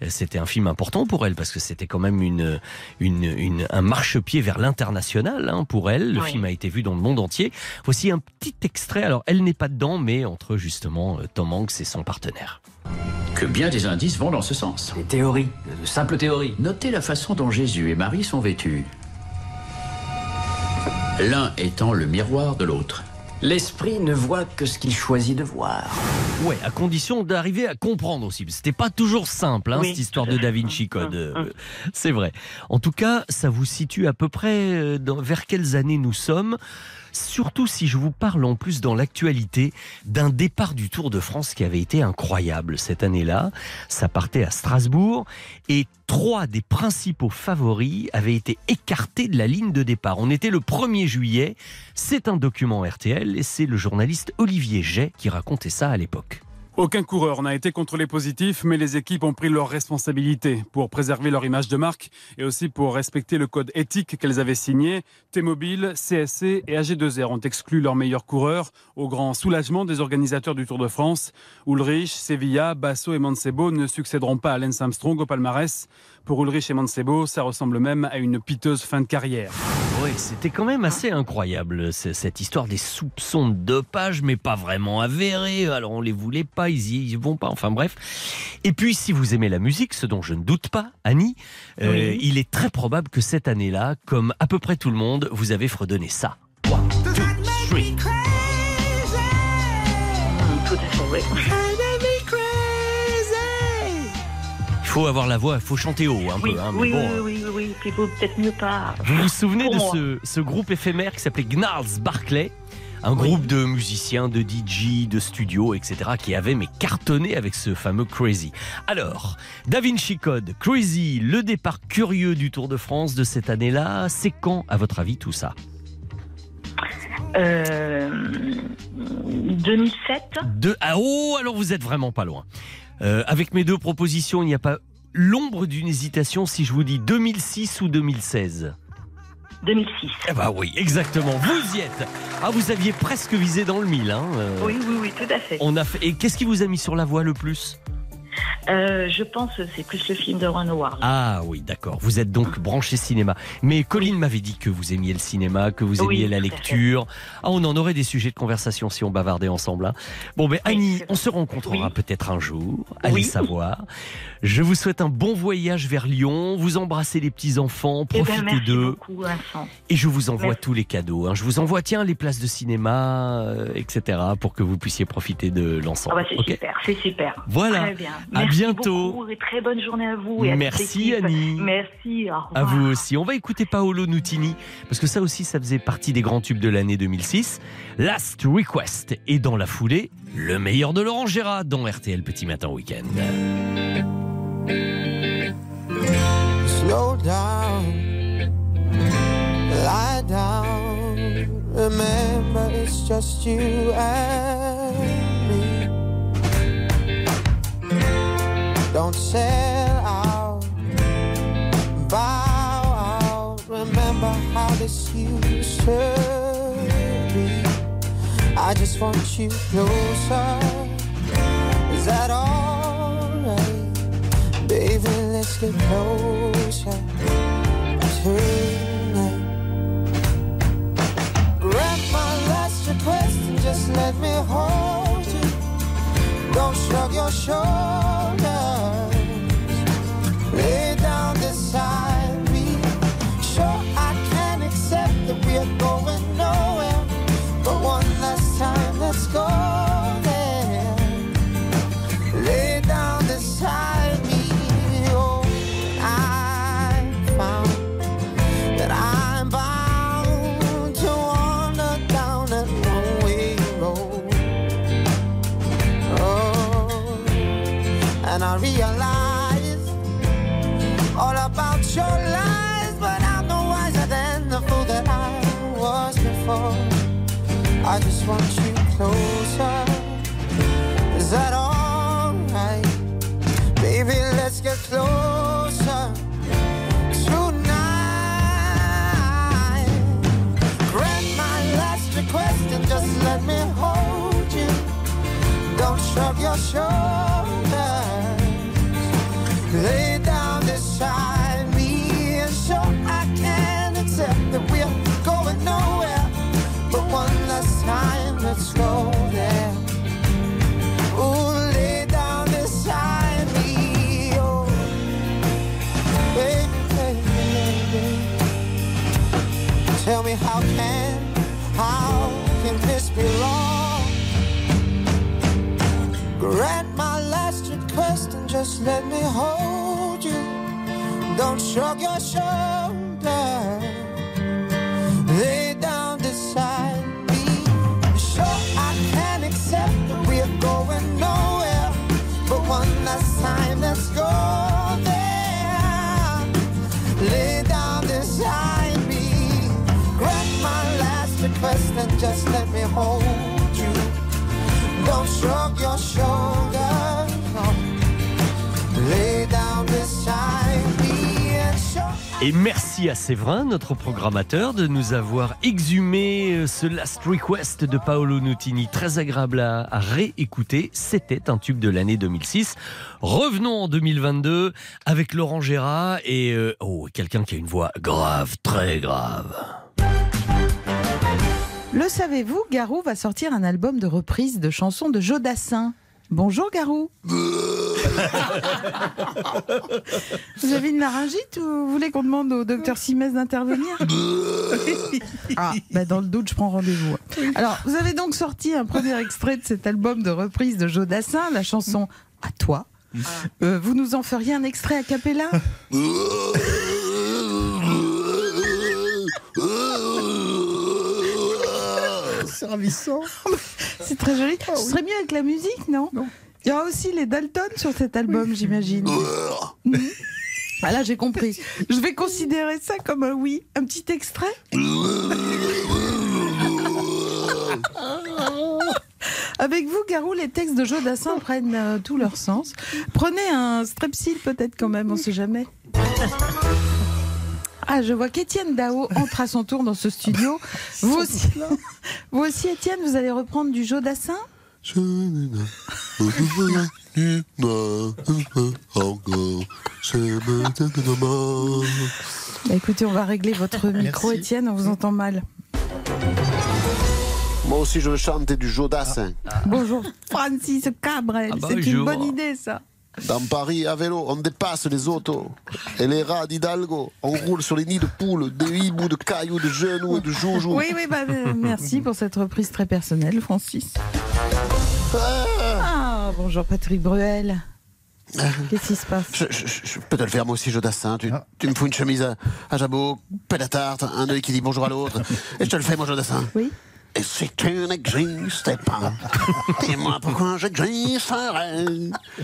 Euh, C'était un film important pour elle parce que c'était quand même une, une, une- un marchepied vers l'international hein, pour elle. Le Oui. film a été vu dans le monde entier. Voici un petit extrait. Alors, elle n'est pas dedans, mais entre justement euh, Tom Hanks et son partenaire. Que bien des indices vont dans ce sens. Des théories, de simples théories. Notez la façon dont Jésus et Marie sont vêtus. L'un étant le miroir de l'autre. L'esprit ne voit que ce qu'il choisit de voir. Ouais, à condition d'arriver à comprendre aussi. C'était pas toujours simple, hein, Oui, cette histoire de Da. Vinci Code. euh, C'est vrai. En tout cas, ça vous situe à peu près euh, dans, vers quelles années nous sommes? Surtout si je vous parle en plus dans l'actualité d'un départ du Tour de France qui avait été incroyable cette année-là. Ça partait à Strasbourg et trois des principaux favoris avaient été écartés de la ligne de départ. On était le 1er juillet. C'est un document RTL et c'est le journaliste Olivier Jay qui racontait ça à l'époque. Aucun coureur n'a été contrôlé positif, mais les équipes ont pris leurs responsabilités pour préserver leur image de marque et aussi pour respecter le code éthique qu'elles avaient signé. T-Mobile, CSC et AG2R ont exclu leurs meilleurs coureurs au grand soulagement des organisateurs du Tour de France. Ulrich, Sevilla, Basso et Mancebo ne succéderont pas à Lance Armstrong au palmarès. Pour Ulrich et Mancebo, ça ressemble même à une piteuse fin de carrière. Oui, c'était quand même assez incroyable cette histoire des soupçons de dopage, mais pas vraiment avérés. Alors on les voulait pas, ils y ils vont pas. Enfin bref. Et puis si vous aimez la musique, ce dont je ne doute pas, Annie, euh, il est très probable que cette année-là, comme à peu près tout le monde, vous avez fredonné ça. One, two, three. Tout à fait, oui. Faut avoir la voix, il faut chanter haut un Oui, peu. hein, mais oui, bon, oui, euh, oui, oui, puis peut-être mieux pas. Vous vous souvenez de ce, ce groupe éphémère qui s'appelait Gnarls Barclay? Un groupe de musiciens, de DJ, de studio, etc., qui avait mais cartonné avec ce fameux Crazy. Alors, Da Vinci Code, Crazy, le départ curieux du Tour de France de cette année-là, c'est quand, à votre avis, tout ça? Euh, 2007 de... Ah oh, alors vous êtes vraiment pas loin. Euh, avec mes deux propositions, il n'y a pas l'ombre d'une hésitation si je vous dis 2006 ou 2016. 2006. Eh bah oui, exactement, vous y êtes. Ah, vous aviez presque visé dans le mille. Hein. euh. Oui, oui, oui, tout à fait. On a fait... Et qu'est-ce qui vous a mis sur la voie le plus Euh, je pense que c'est plus le film de Ron Howard. Ah oui, d'accord. Vous êtes donc branché cinéma. Mais Colline m'avait dit que vous aimiez le cinéma, que vous Oui, aimiez la lecture. Ah, on en aurait des sujets de conversation si on bavardait ensemble. hein. Bon, ben Annie, on se rencontrera peut-être un jour. Allez savoir. Je vous souhaite un bon voyage vers Lyon. Vous embrassez les petits enfants, Eh ben, profitez d'eux. Et je vous envoie Merci. tous les cadeaux. hein. Je vous envoie, tiens, les places de cinéma, euh, etc., pour que vous puissiez profiter de Ah l'ensemble. bah, c'est super, c'est super. Voilà. Très bien. À Merci bientôt. beaucoup et très bonne journée à vous. Et à toute Merci. Annie. Merci. Au revoir. À vous aussi. On va écouter Paolo Nutini, parce que ça aussi, ça faisait partie des grands tubes de l'année 2006. Last Request. Et dans la foulée, le meilleur de Laurent Gérard dans RTL Petit Matin Week-end. Slow down, lie down. Remember, it's just you and me. Don't sell out, bow out. Remember how this used to. I just want you closer. Is that alright? Baby, let's get closer tonight. Grant my last request and just let me hold you. Don't shrug your shoulders. Lay down beside me. Sure, I can accept that we're going let's go there. Lay down beside me. Oh, I found that I'm bound to wander down road. Oh, and I realize all about your lies, but I'm no wiser than the fool that I was before. I just want you closer. Is that alright? Baby, let's get closer tonight. Grant my last request and just let me hold you. Don't shrug your shoulders. Tell me how can, how can this be wrong? Grant my last request and just let me hold you. Don't shrug your shoulders. Just let me hold you. Don't your. Et merci à Séverin, notre programmateur, de nous avoir exhumé euh, ce Last Request de Paolo Nutini. Très agréable à, à réécouter. C'était un tube de l'année 2006. Revenons en 2022 avec Laurent Gérard et euh, oh, quelqu'un qui a une voix grave, très grave. Le savez-vous, Garou va sortir un album de reprise de chansons de Jodassin. Bonjour Garou. vous avez une laryngite ou vous voulez qu'on demande au docteur Simès d'intervenir? Ah, bah dans le doute, je prends rendez-vous. Alors, vous avez donc sorti un premier extrait de cet album de reprise de Jodassin, la chanson À toi. Euh, vous nous en feriez un extrait a cappella? C'est ravissant. C'est très joli. Ce serait mieux avec la musique, non, Il y aura aussi les Dalton sur cet album, j'imagine. Ah là, j'ai compris. Je vais considérer ça comme un oui. Un petit extrait? Avec vous, Garou, les textes de Jodassin prennent euh, tout leur sens. Prenez un strepsil peut-être quand même, on sait jamais. Ah, je vois qu'Étienne Dao entre à son tour dans ce studio. Vous aussi, vous aussi Étienne, vous allez reprendre du Jodassin? Bah, écoutez, on va régler votre micro, Merci. Étienne, on vous entend mal. Moi aussi, je veux chanter du Jodassin. Bonjour, Francis Cabrel. Ah bah, C'est une bonne idée, ça. Dans Paris, à vélo, on dépasse les autos. Et les rats d'Hidalgo, on roule sur les nids de poules, de hiboux, de cailloux, de genoux et de joujoux. Oui, oui, bah, euh, merci pour cette reprise très personnelle, Francis. Ah, bonjour Patrick Bruel. Qu'est-ce qui se passe Je, je- je- je peux te le faire moi aussi, Jodassin. Tu, tu me fous une chemise à, à jabot, paix à tarte, un œil qui dit bonjour à l'autre. Et je te le fais, moi, Jodassin. Oui. Et si tu n'existais pas, dis-moi pourquoi j'existerais.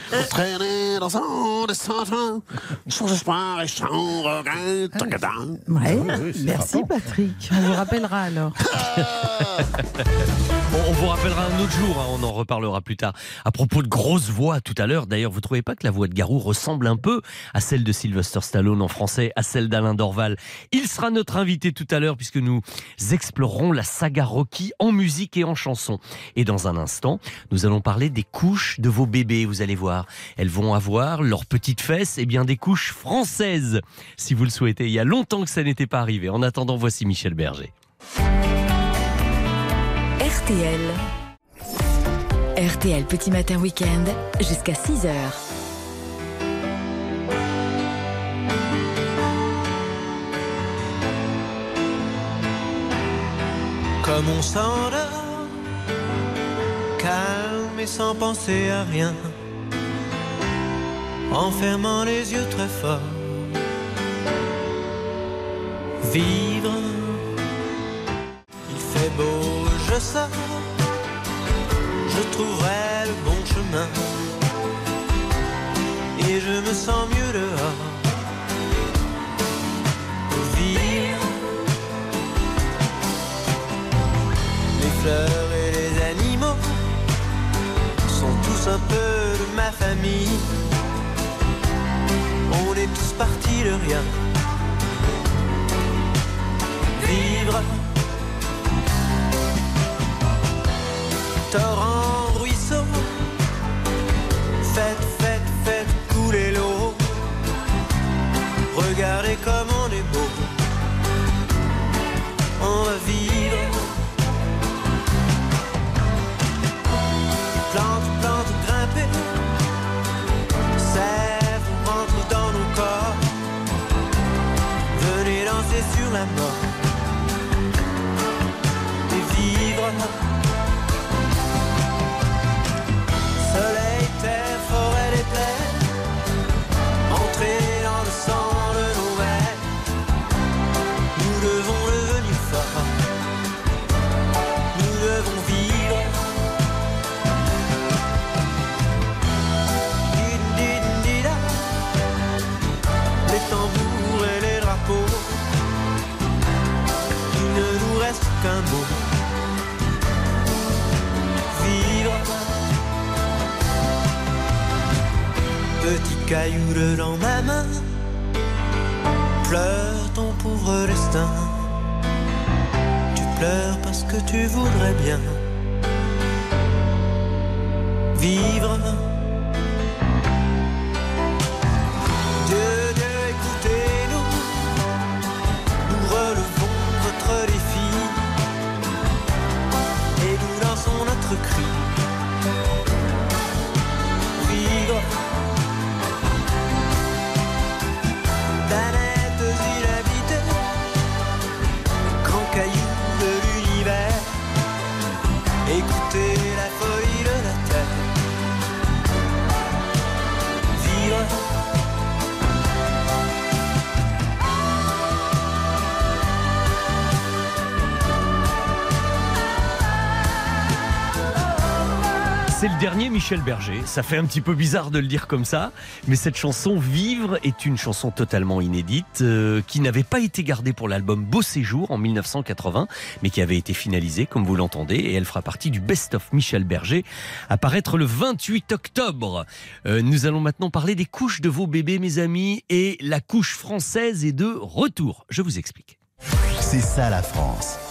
Pour traîner dans un des sans espoir et sans regret. Tadam. Ouais, merci Patrick. On vous rappellera alors. Bon, on vous rappellera un autre jour, hein, on en reparlera plus tard. À propos de grosses voix tout à l'heure, d'ailleurs, vous trouvez pas que la voix de Garou ressemble un peu à celle de Sylvester Stallone en français, à celle d'Alain Dorval? Il sera notre invité tout à l'heure puisque nous explorerons la saga Rocky en musique et en chanson. Et dans un instant, nous allons parler des couches de vos bébés, vous allez voir. Elles vont avoir leurs petites fesses, et bien des couches françaises, si vous le souhaitez. Il y a longtemps que ça n'était pas arrivé. En attendant, voici Michel Berger. RTL. RTL Petit Matin Week-end jusqu'à 6h. Comme on s'endort, calme et sans penser à rien, en fermant les yeux très fort. Vivre, il fait beau, je sors, je trouverai le bon chemin, et je me sens mieux dehors. Vivre. Fleurs et les animaux sont tous un peu de ma famille. On est tous partis de rien. Vivre. Torrent, Et vivre. Caillou dans ma main. Pleure ton pauvre destin. Tu pleures parce que tu voudrais bien vivre. C'est le dernier Michel Berger. Ça fait un petit peu bizarre de le dire comme ça, mais cette chanson Vivre est une chanson totalement inédite euh, qui n'avait pas été gardée pour l'album Beau Séjour en 1980, mais qui avait été finalisée, comme vous l'entendez, et elle fera partie du Best of Michel Berger, à paraître le 28 octobre. Euh, nous allons maintenant parler des couches de vos bébés, mes amis, et la couche française est de retour. Je vous explique. C'est ça la France.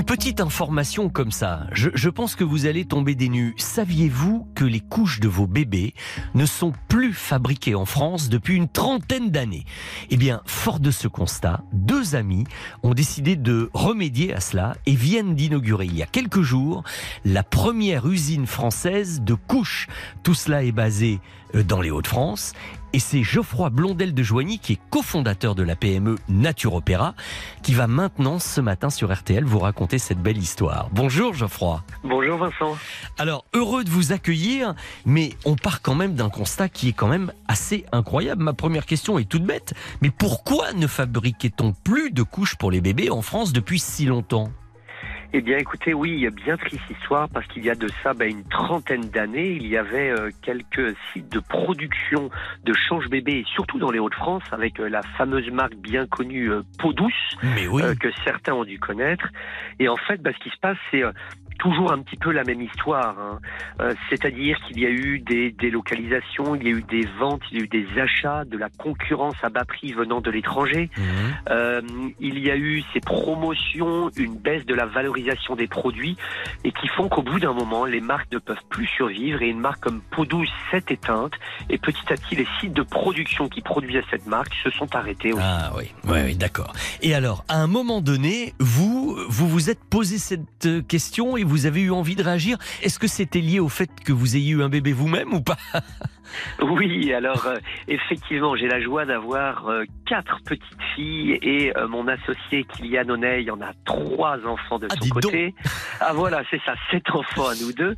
Une petite information comme ça. Je, pense que vous allez tomber des nues. Saviez-vous que les couches de vos bébés ne sont plus fabriquées en France depuis une trentaine d'années? Eh bien, fort de ce constat, deux amis ont décidé de remédier à cela et viennent d'inaugurer il y a quelques jours la première usine française de couches. Tout cela est basé euh, dans les Hauts-de-France. Et c'est Geoffroy Blondel de Joigny, qui est cofondateur de la PME Nature Opéra, qui va maintenant, ce matin sur RTL, vous raconter cette belle histoire. Bonjour Geoffroy. Bonjour Vincent. Alors, heureux de vous accueillir, mais on part quand même d'un constat qui est quand même assez incroyable. Ma première question est toute bête, mais pourquoi ne fabriquait-on plus de couches pour les bébés en France depuis si longtemps? Eh bien, écoutez, oui, il y a bien triste histoire parce qu'il y a de ça bah, une trentaine d'années, il y avait euh, quelques sites de production de change-bébé, et surtout dans les Hauts-de-France, avec euh, la fameuse marque bien connue euh, Peau Douce, Mais oui. euh, que certains ont dû connaître. Et en fait, bah, ce qui se passe, c'est euh, toujours un petit peu la même histoire. hein. Euh, C'est-à-dire qu'il y a eu des délocalisations, il y a eu des ventes, il y a eu des achats, de la concurrence à bas prix venant de l'étranger. Euh, il y a eu ces promotions, une baisse de la valorisation des produits et qui font qu'au bout d'un moment, les marques ne peuvent plus survivre et une marque comme Peau douce s'est éteinte et petit à petit, les sites de production qui produisaient cette marque se sont arrêtés aussi. Ah oui, oui, oui, d'accord. Et alors, à un moment donné, vous, vous vous êtes posé cette euh, question et vous avez eu envie de réagir. Est-ce que c'était lié au fait que vous ayez eu un bébé vous-même ou pas? Oui, alors euh, effectivement, j'ai la joie d'avoir euh, quatre petites filles et euh, mon associé Kylian Oneil en a trois enfants de son côté. Ah voilà, c'est ça, sept enfants à nous deux.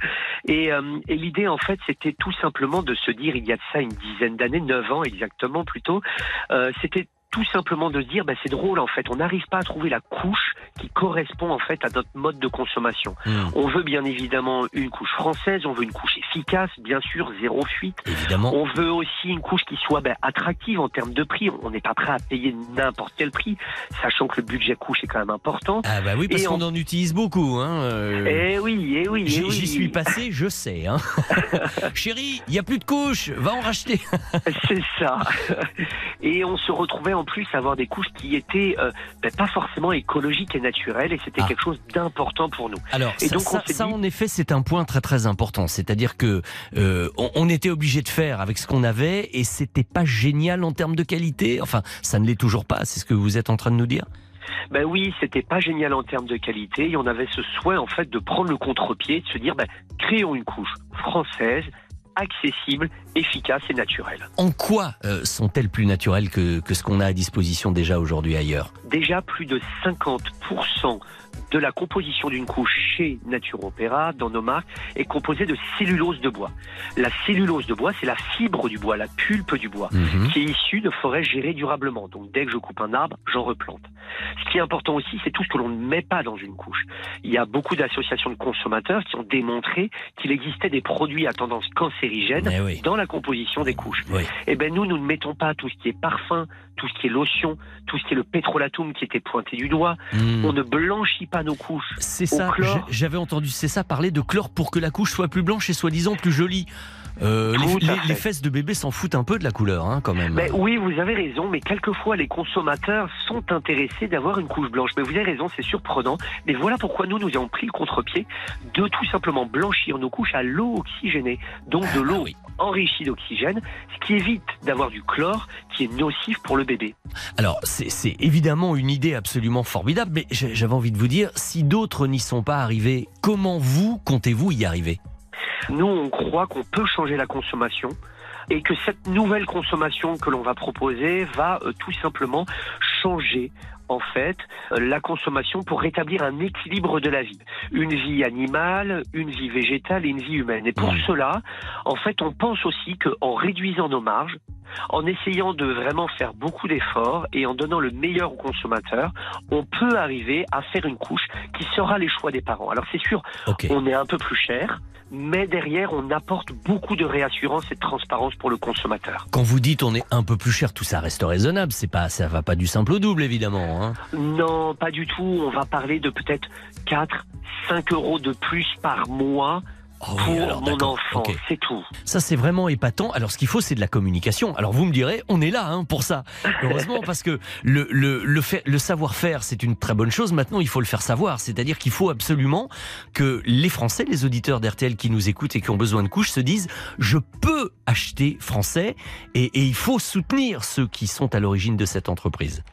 Et, et l'idée en fait, c'était tout simplement de se dire, il y a de ça une dizaine d'années, neuf ans exactement plutôt, c'était tout simplement de se dire, bah, c'est drôle en fait, on n'arrive pas à trouver la couche qui correspond en fait à notre mode de consommation. On veut bien évidemment une couche française, on veut une couche efficace, bien sûr, zéro fuite. Évidemment. On veut aussi une couche qui soit ben, attractive en termes de prix. On n'est pas prêt à payer n'importe quel prix, sachant que le budget couche est quand même important. Ah bah oui, parce qu'on on- en utilise beaucoup. Hein, euh. Eh oui, eh oui, eh J'y oui. j'y suis passé, je sais. Hein. Chérie, il y a plus de couches, va en racheter. C'est ça. Et on se retrouvait en plus à avoir des couches qui étaient euh, ben, pas forcément écologiques et naturelles, et c'était quelque chose d'important pour nous. Ah. Alors, et ça, donc on ça- s'est ça, dit- en effet, c'est un point très très important. C'est-à-dire que euh, on, on était obligé de faire avec ce qu'on avait et c'était pas génial en termes de qualité. Enfin, ça ne l'est toujours pas. C'est ce que vous êtes en train de nous dire. Ben oui, c'était pas génial en termes de qualité et on avait ce souhait en fait de prendre le contre-pied, de se dire ben, créons une couche française, accessible, efficace et naturelle. En quoi euh, sont-elles plus naturelles que, que ce qu'on a à disposition déjà aujourd'hui ailleurs? Déjà plus de 50% de la composition d'une couche chez Nature Opéra, dans nos marques, est composée de cellulose de bois. La cellulose de bois, c'est la fibre du bois, la pulpe du bois, Mhm. qui est issue de forêts gérées durablement. Donc dès que je coupe un arbre, j'en replante. Ce qui est important aussi, c'est tout ce que l'on ne met pas dans une couche. Il y a beaucoup d'associations de consommateurs qui ont démontré qu'il existait des produits à tendance cancérigène Eh oui. dans la composition des couches. Oui. Eh ben nous, nous ne mettons pas tout ce qui est parfum, tout ce qui est lotion, tout ce qui est le pétrolatum qui était pointé du doigt. Hmm. On ne blanchit pas nos couches C'est ça, j'avais entendu, c'est ça, parler de chlore pour que la couche soit plus blanche et soi-disant plus jolie. Euh, les, à les- fesses de bébé s'en foutent un peu de la couleur, hein, quand même. Mais oui, vous avez raison, mais quelquefois les consommateurs sont intéressés d'avoir une couche blanche. Mais vous avez raison, c'est surprenant. Mais voilà pourquoi nous, nous avons pris le contre-pied de tout simplement blanchir nos couches à l'eau oxygénée. Donc Ah de l'eau enrichie d'oxygène, ce qui évite d'avoir du chlore qui est nocif pour le bébé. Alors, c'est évidemment une idée absolument formidable, mais j'avais envie de vous dire, si d'autres n'y sont pas arrivés, comment vous comptez-vous y arriver? Nous, on croit qu'on peut changer la consommation et que cette nouvelle consommation que l'on va proposer va euh, tout simplement changer en fait euh, la consommation pour rétablir un équilibre de la vie. Une vie animale, une vie végétale et une vie humaine. Et pour cela, en fait, on pense aussi qu'en réduisant nos marges, en essayant de vraiment faire beaucoup d'efforts et en donnant le meilleur aux consommateurs, on peut arriver à faire une couche qui sera les choix des parents. Alors c'est sûr, on est un peu plus cher, mais derrière on apporte beaucoup de réassurance et de transparence pour le consommateur. Quand vous dites on est un peu plus cher, tout ça reste raisonnable. C'est pas, ça va pas du simple au double, évidemment. Hein. Non, pas du tout. On va parler de peut-être 4, 5 euros de plus par mois Oh oui, pour alors, mon enfant. C'est tout. Ça, c'est vraiment épatant. Alors, ce qu'il faut, c'est de la communication. Alors, vous me direz, on est là hein, pour ça. Heureusement, parce que le, le, le, le savoir-faire, c'est une très bonne chose. Maintenant, il faut le faire savoir. C'est-à-dire qu'il faut absolument que les Français, les auditeurs d'RTL qui nous écoutent et qui ont besoin de couches, se disent je peux acheter français et, et il faut soutenir ceux qui sont à l'origine de cette entreprise.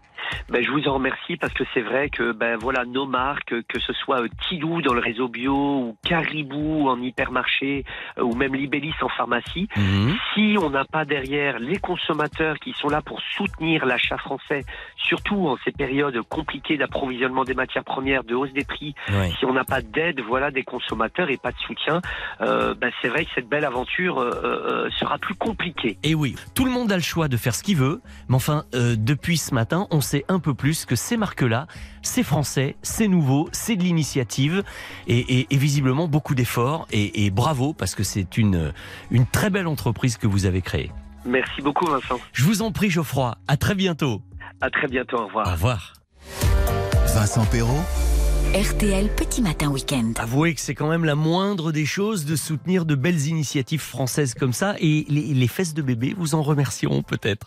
Ben, je vous en remercie parce que c'est vrai que ben voilà nos marques, que ce soit Tilou dans le réseau bio ou Caribou en hypermarché euh, ou même Libellis en pharmacie, Mhm. si on n'a pas derrière les consommateurs qui sont là pour soutenir l'achat français, surtout en ces périodes compliquées d'approvisionnement des matières premières, de hausse des prix, si on n'a pas d'aide voilà des consommateurs et pas de soutien, euh, ben, c'est vrai que cette belle aventure euh, euh, sera plus compliquée. Et oui, tout le monde a le choix de faire ce qu'il veut, mais enfin, euh, depuis ce matin, on sait un peu plus que ces marques-là, c'est français, c'est nouveau, c'est de l'initiative, et, et- et visiblement beaucoup d'efforts, et, et bravo, parce que c'est une, une très belle entreprise que vous avez créée. Merci beaucoup Vincent. Je vous en prie, Geoffroy, à très bientôt. À très bientôt. Au revoir. Au revoir. Vincent Perrault, RTL Petit Matin Week-end. Avouez que c'est quand même la moindre des choses de soutenir de belles initiatives françaises comme ça et les, fesses de bébé vous en remercieront peut-être.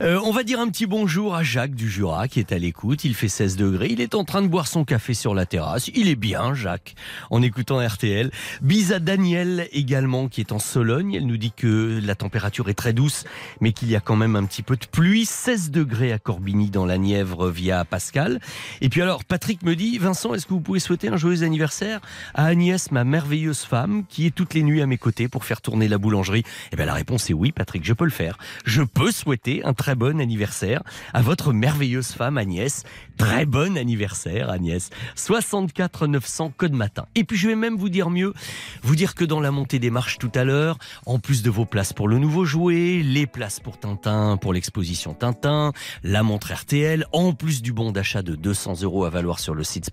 Euh, on va dire un petit bonjour à Jacques du Jura qui est à l'écoute. Il fait 16 degrés. Il est en train de boire son café sur la terrasse. Il est bien, Jacques, en écoutant RTL. Bise à Daniel également qui est en Sologne. Elle nous dit que la température est très douce mais qu'il y a quand même un petit peu de pluie. 16 degrés à Corbigny dans la Nièvre via Pascal. Et puis alors, Patrick me dit, Vincent, est-ce que vous pouvez souhaiter un joyeux anniversaire à Agnès, ma merveilleuse femme, qui est toutes les nuits à mes côtés pour faire tourner la boulangerie? Eh bien, la réponse est oui, Patrick, je peux le faire. Je peux souhaiter un très bon anniversaire à votre merveilleuse femme, Agnès. Très bon anniversaire, Agnès. 64 900 code matin. Et puis, je vais même vous dire mieux, vous dire que dans la montée des marches tout à l'heure, en plus de vos places pour le nouveau jouet, les places pour Tintin, pour l'exposition Tintin, la montre RTL, en plus du bon d'achat de 200 euros à valoir sur le site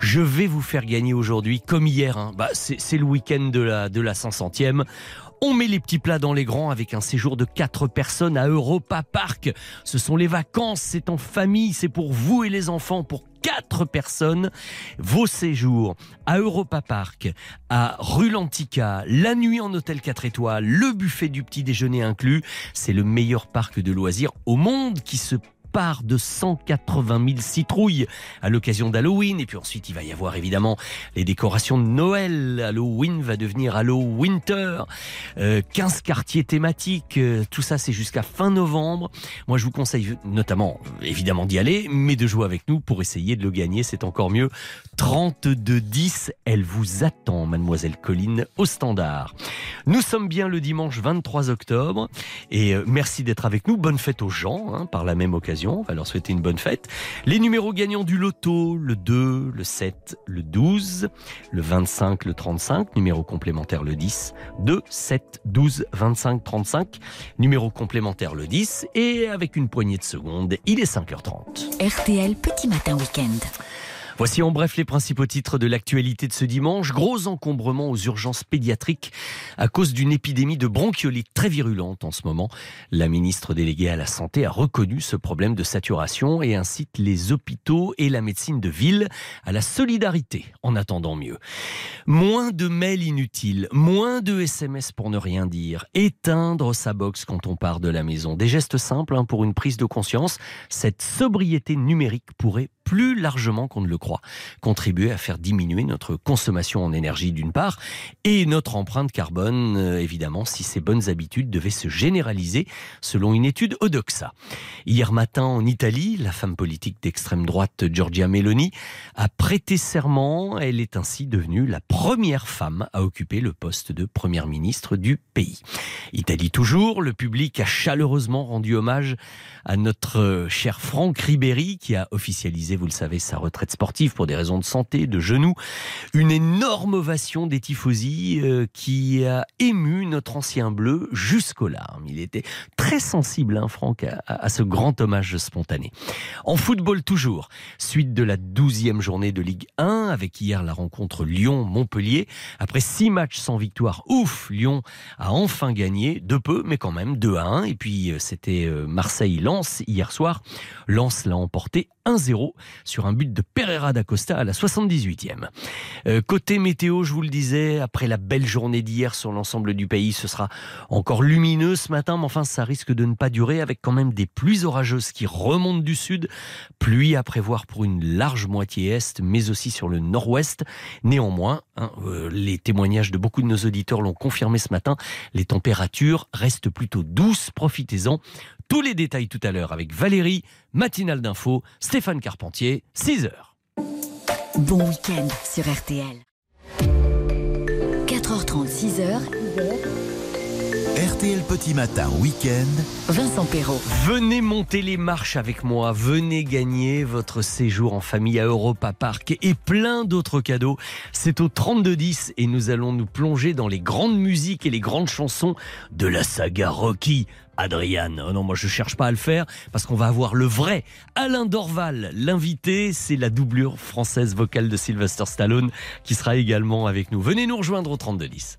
je vais vous faire gagner aujourd'hui, comme hier, hein, bah, c'est le week-end de la, de la 500e. On met les petits plats dans les grands avec un séjour de 4 personnes à Europa Park. Ce sont les vacances, c'est en famille, c'est pour vous et les enfants, pour 4 personnes. Vos séjours à Europa Park, à rue Lantica, la nuit en hôtel 4 étoiles, le buffet du petit déjeuner inclus. C'est le meilleur parc de loisirs au monde qui se part de 180 000 citrouilles à l'occasion d'Halloween. Et puis ensuite, il va y avoir évidemment les décorations de Noël. Halloween va devenir Hallow Winter. Euh, 15 quartiers thématiques. Euh, tout ça, c'est jusqu'à fin novembre. Moi, je vous conseille notamment, évidemment, d'y aller, mais de jouer avec nous pour essayer de le gagner. C'est encore mieux. 32-10, elle vous attend, mademoiselle Colline, au standard. Nous sommes bien le dimanche 23 octobre et euh, merci d'être avec nous. Bonne fête aux gens, hein, par la même occasion. On va leur souhaiter une bonne fête. Les numéros gagnants du loto, le 2, le 7, le 12, le 25, le 35, numéro complémentaire le 10, 2, 7, 12, 25, 35, numéro complémentaire le 10 et avec une poignée de secondes, il est 5h30. RTL Petit Matin Week-end. Voici en bref les principaux titres de l'actualité de ce dimanche. Gros encombrement aux urgences pédiatriques à cause d'une épidémie de bronchiolite très virulente en ce moment. La ministre déléguée à la Santé a reconnu ce problème de saturation et incite les hôpitaux et la médecine de ville à la solidarité en attendant mieux. Moins de mails inutiles, moins de SMS pour ne rien dire, éteindre sa box quand on part de la maison. Des gestes simples hein, pour une prise de conscience. Cette sobriété numérique pourrait plus largement qu'on ne le croit, contribuer à faire diminuer notre consommation en énergie d'une part et notre empreinte carbone euh, évidemment si ces bonnes habitudes devaient se généraliser selon une étude Odoxa. Hier matin en Italie, la femme politique d'extrême droite Giorgia Meloni a prêté serment, elle est ainsi devenue la première femme à occuper le poste de première ministre du pays. Italie toujours, le public a chaleureusement rendu hommage à notre euh, cher Franck Ribéry qui a officialisé, vous le savez, sa retraite sportive pour des raisons de santé, de genoux. Une énorme ovation des tifosi euh, qui a ému notre ancien bleu jusqu'aux larmes. Il était très sensible, hein, Franck, à, ce grand hommage spontané. En football toujours, suite de la douzième journée de Ligue 1 avec hier la rencontre Lyon-Montpellier. Après six matchs sans victoire, ouf, Lyon a enfin gagné, de peu, mais quand même 2 à 1. Et puis euh, c'était euh, Marseille-Lens hier soir. Lens l'a emporté 1-0. Sur un but de Pereira da Costa à la 78e. Euh, côté météo, je vous le disais, après la belle journée d'hier sur l'ensemble du pays, ce sera encore lumineux ce matin, mais enfin ça risque de ne pas durer avec quand même des pluies orageuses qui remontent du sud, pluie à prévoir pour une large moitié est, mais aussi sur le nord-ouest. Néanmoins, hein, euh, les témoignages de beaucoup de nos auditeurs l'ont confirmé ce matin, les températures restent plutôt douces, profitez-en. Tous les détails tout à l'heure avec Valérie, matinale d'info, Stéphane Carpentier, 6h. Bon week-end sur RTL. 4h30, 6h. RTL Petit Matin Week-end. Vincent Perrault. Venez monter les marches avec moi, venez gagner votre séjour en famille à Europa Park et plein d'autres cadeaux. C'est au 3210 et nous allons nous plonger dans les grandes musiques et les grandes chansons de la saga Rocky. Adriane, oh non, moi je cherche pas à le faire parce qu'on va avoir le vrai Alain Dorval. L'invité, c'est la doublure française vocale de Sylvester Stallone qui sera également avec nous. Venez nous rejoindre au 3210.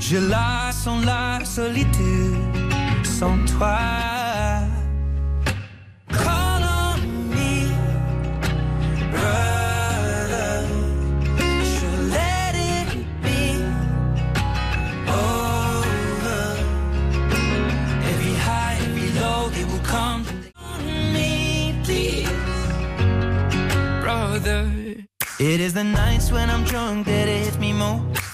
Je la sens la solitude sans toi. Call on me, brother. Let it be over. Every high, every low, will come. On me, please. Brother. It is the nights when I'm drunk that it hits me most.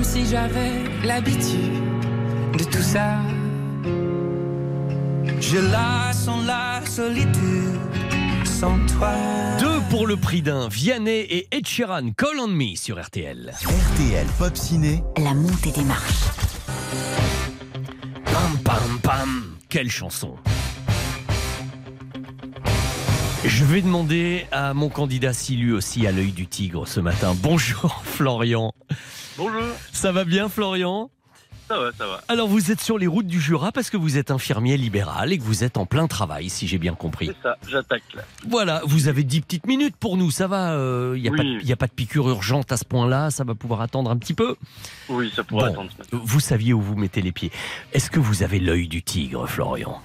Comme si j'avais l'habitude de tout ça. Je la sens la solitude sans toi. Deux pour le prix d'un, Vianney et Ed Sheeran, Call on Me sur RTL. RTL Pop Ciné. La montée des marches. Pam pam pam, quelle chanson Je vais demander à mon candidat si lui aussi a l'œil du tigre ce matin. Bonjour Florian. Bonjour. Ça va bien Florian Ça va, ça va. Alors vous êtes sur les routes du Jura parce que vous êtes infirmier libéral et que vous êtes en plein travail si j'ai bien compris. C'est ça, j'attaque là. Voilà, vous avez 10 petites minutes pour nous, ça va Il n'y a, Oui. a pas de piqûre urgente à ce point-là, ça va pouvoir attendre un petit peu Oui, ça pourrait Bon, attendre. Vous saviez où vous mettez les pieds. Est-ce que vous avez l'œil du tigre, Florian?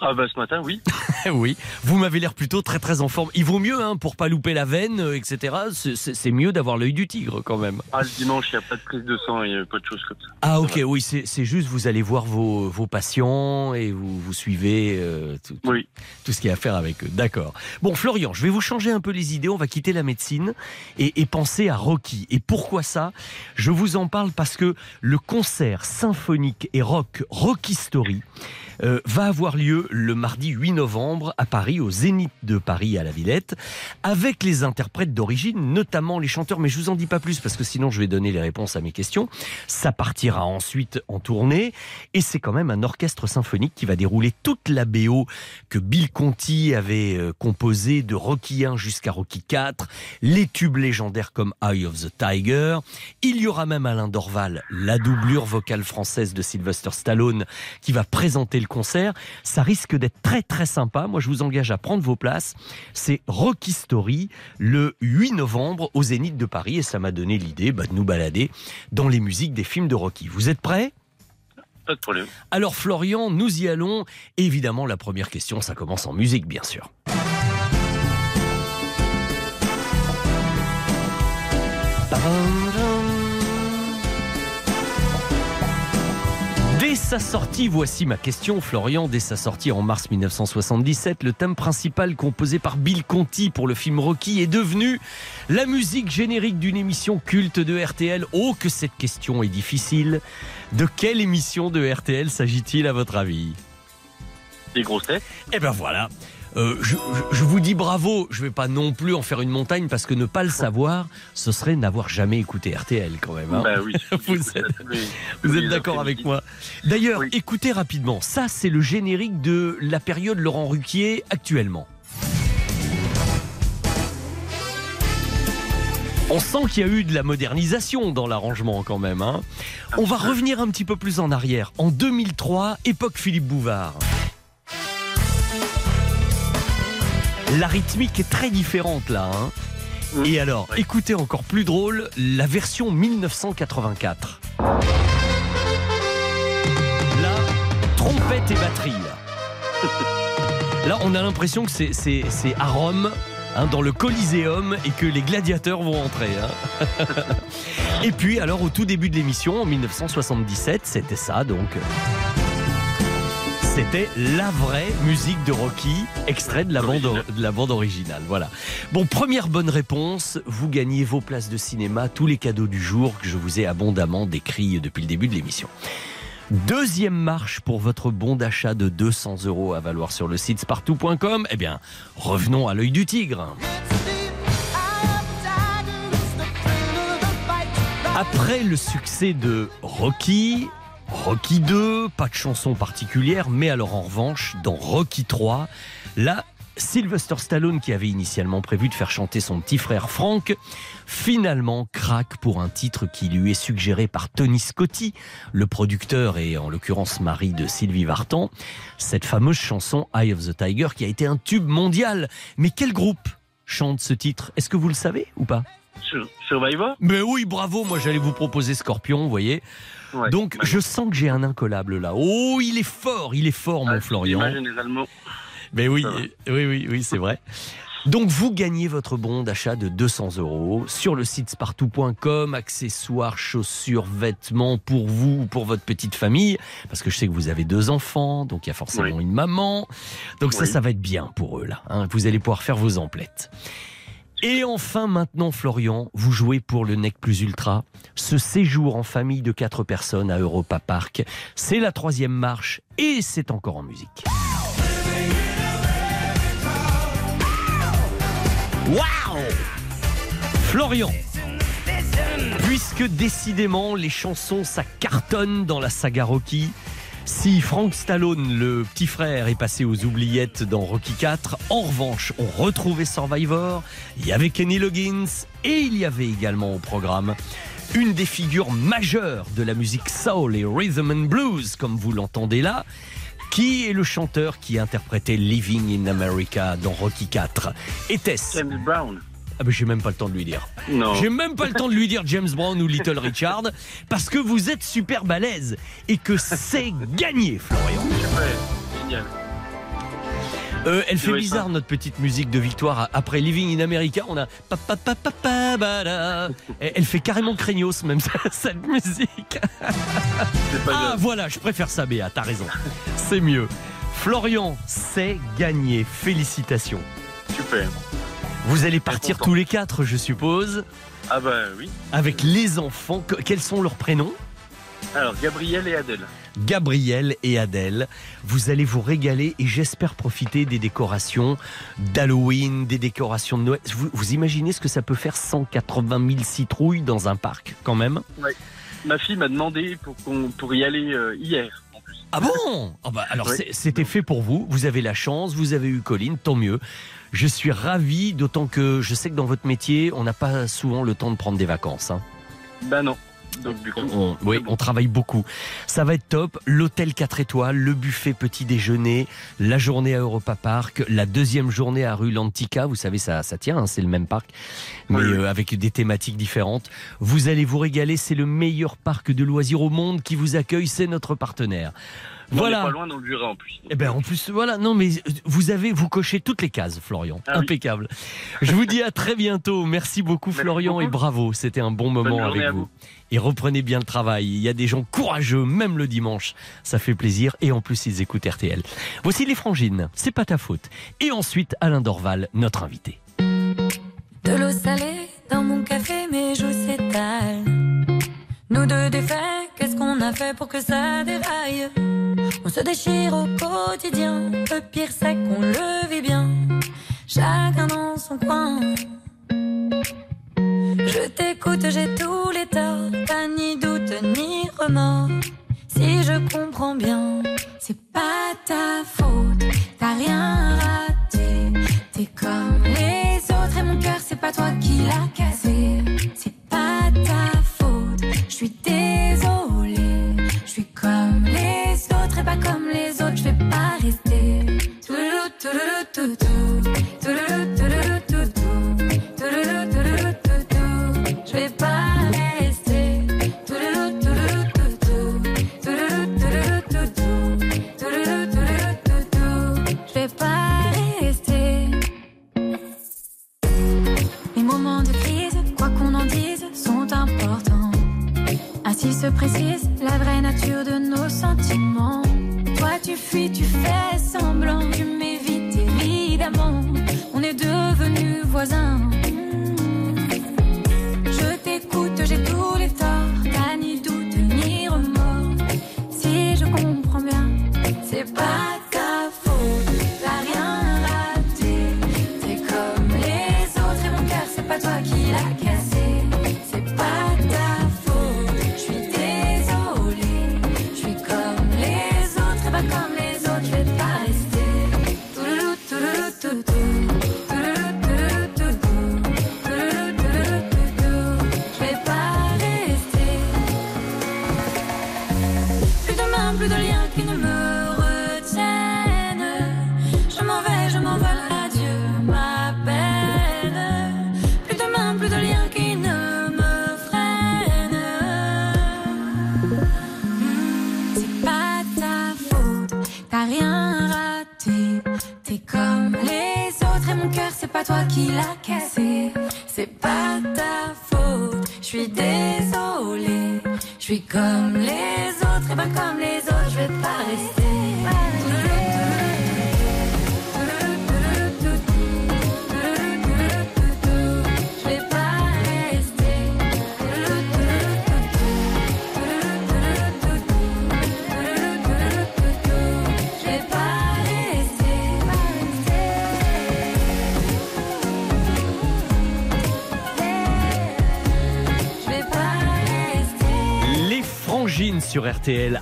Ah bah ce matin, oui. oui, vous m'avez l'air plutôt très très en forme. Il vaut mieux, hein, pour pas louper la veine, euh, etc. C'est- mieux d'avoir l'œil du tigre quand même. Ah, le dimanche, il n'y a pas de prise de sang, il n'y a pas de choses comme ça. Ah ok, oui, c'est juste vous allez voir vos, vos patients et vous, vous suivez euh, tout, tout- tout ce qu'il y a à faire avec eux. D'accord. Bon, Florian, je vais vous changer un peu les idées. On va quitter la médecine et, et penser à Rocky. Et pourquoi ça? Je vous en parle parce que le concert symphonique et rock Rocky Story euh, va avoir lieu le mardi 8 novembre à Paris, au Zénith de Paris à la Villette, avec les interprètes d'origine, notamment les chanteurs. Mais je vous en dis pas plus parce que sinon je vais donner les réponses à mes questions. Ça partira ensuite en tournée et c'est quand même un orchestre symphonique qui va dérouler toute la BO que Bill Conti avait euh, composée de Rocky 1 jusqu'à Rocky 4, les tubes légendaires comme Eye of the Tiger. Il y aura même Alain Dorval, la doublure vocale française de Sylvester Stallone, qui va présenter le concert. Ça risque d'être très très sympa. Moi, je vous engage à prendre vos places. C'est Rocky Story le 8 novembre au Zénith de Paris et ça m'a donné l'idée bah, de nous balader dans les musiques des films de Rocky. Vous êtes prêts? Pas de problème. alors Florian, nous y allons. Évidemment, la première question, ça commence en musique, bien sûr. Sa sortie, voici ma question, Florian. Dès sa sortie en mars 1977, le thème principal composé par Bill Conti pour le film Rocky est devenu la musique générique d'une émission culte de RTL. Oh, que cette question est difficile. De quelle émission de RTL s'agit-il à votre avis? Des grosses têtes Eh ben voilà. Euh, je, vous dis bravo, je vais pas non plus en faire une montagne parce que ne pas le savoir, ce serait n'avoir jamais écouté RTL quand même. hein. Bah oui. vous êtes, vous êtes d'accord avec moi D'ailleurs, écoutez rapidement, ça c'est le générique de la période Laurent Ruquier actuellement. On sent qu'il y a eu de la modernisation dans l'arrangement quand même. hein. On va revenir un petit peu plus en arrière. En 2003, époque Philippe Bouvard. La rythmique est très différente là. hein. Et alors, écoutez encore plus drôle, la version 1984. Là, trompette et batterie. Là, Là, on a l'impression que c'est- c'est c'est à Rome, hein, dans le Coliseum, et que les gladiateurs vont entrer. hein. et puis, alors, au tout début de l'émission, en 1977, c'était ça, donc. C'était la vraie musique de Rocky, extrait de la, bande, de la bande originale. Voilà. Bon, première bonne réponse. Vous gagnez vos places de cinéma, tous les cadeaux du jour que je vous ai abondamment décrits depuis le début de l'émission. Deuxième marche pour votre bon d'achat de 200 euros à valoir sur le site spartou.com. Eh bien, revenons à l'œil du tigre. Après le succès de Rocky, Rocky 2, pas de chanson particulière, mais alors en revanche, dans Rocky 3, là, Sylvester Stallone, qui avait initialement prévu de faire chanter son petit frère Frank, finalement craque pour un titre qui lui est suggéré par Tony Scotti, le producteur et en l'occurrence mari de Sylvie Vartan. Cette fameuse chanson Eye of the Tiger qui a été un tube mondial. Mais quel groupe chante ce titre? Est-ce que vous le savez ou pas? Sur- Survivor? Mais oui, bravo, moi j'allais vous proposer Scorpion, vous voyez. Ouais, Donc je sens que j'ai un incollable là. Oh, il est fort, il est fort mon Florian. L'image généralement. Mais oui, oui, oui, oui, c'est vrai. Donc vous gagnez votre bon d'achat de 200 euros sur le site spartou.com, accessoires, chaussures, vêtements pour vous ou pour votre petite famille, parce que je sais que vous avez deux enfants, donc il y a forcément Oui. une maman. Donc ça, ça va être bien pour eux là. hein. Vous allez pouvoir faire vos emplettes. Et enfin, maintenant, Florian, vous jouez pour le NEC Plus Ultra. Ce séjour en famille de quatre personnes à Europa Park, c'est la troisième marche et c'est encore en musique. Waouh Florian Puisque décidément les chansons ça cartonne dans la saga Rocky, si Frank Stallone, le petit frère, est passé aux oubliettes dans Rocky 4, en revanche, on retrouvait Survivor, il y avait Kenny Loggins et il y avait également au programme une des figures majeures de la musique soul et rhythm and blues, comme vous l'entendez là, qui est le chanteur qui interprétait Living in America dans Rocky 4 Était-ce James Brown. Ah ben j'ai même pas le temps de lui dire. Non. J'ai même pas le temps de lui dire James Brown ou Little Richard parce que vous êtes super balèze et que c'est gagné, Florian. Ouais, génial. Euh, elle fait bizarre notre petite musique de victoire. Après Living in America, on a pa, pa, pa, pa, pa, bada. Elle elle fait carrément craignos même cette musique. Ah voilà, je préfère ça Béa, t'as raison. C'est mieux. Florian, c'est gagné. Félicitations. Super. Vous allez partir tous les quatre, je suppose, Ah bah oui. avec les enfants. Que- Quels sont leurs prénoms? Alors, Gabriel et Adèle. Gabriel et Adèle. Vous allez vous régaler et j'espère profiter des décorations d'Halloween, des décorations de Noël. Vous, vous imaginez ce que ça peut faire 180 000 citrouilles dans un parc quand même? Ouais. Ma fille m'a demandé pour, pour y aller euh, hier. Ah bon? Ah bah Alors c'était fait pour vous, vous avez la chance, vous avez eu Colline, tant mieux. Je suis ravi, d'autant que je sais que dans votre métier, on n'a pas souvent le temps de prendre des vacances. hein. Bah non. Donc du coup. On, oui, on travaille beaucoup. Ça va être top. L'hôtel 4 étoiles, le buffet petit déjeuner, la journée à Europa Park, la deuxième journée à rue Lantica. Vous savez, ça, ça tient, hein, c'est le même parc, mais euh, avec des thématiques différentes. Vous allez vous régaler. C'est le meilleur parc de loisirs au monde qui vous accueille. C'est notre partenaire. On Voilà. est pas loin dans le Jura en plus. Eh ben en plus voilà non mais vous avez vous cochez toutes les cases Florian Ah oui. impeccable. Je vous dis à très bientôt. Merci beaucoup Florian et bravo c'était un bon moment avec vous. vous. Et reprenez bien le travail. Il y a des gens courageux même le dimanche. Ça fait plaisir et en plus ils écoutent RTL. Voici les frangines. C'est pas ta faute. Et ensuite Alain Dorval notre invité. De l'eau salée dans mon café, mes joues s'étalent. Nous deux défaits, qu'est-ce qu'on a fait pour que ça déraille On se déchire au quotidien, le pire c'est qu'on le vit bien. Chacun dans son coin. Je t'écoute, j'ai tous les torts, pas ni doute ni remords. Si je comprends bien, c'est pas ta faute, t'as rien raté. T'es comme les autres et mon cœur, c'est pas toi qui l'as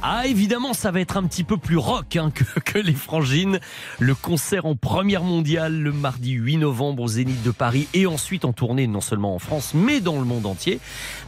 Ah, évidemment, ça va être un petit peu plus rock hein, que les frangines. Le concert en première mondiale le mardi 8 novembre au Zénith de Paris et ensuite en tournée non seulement en France mais dans le monde entier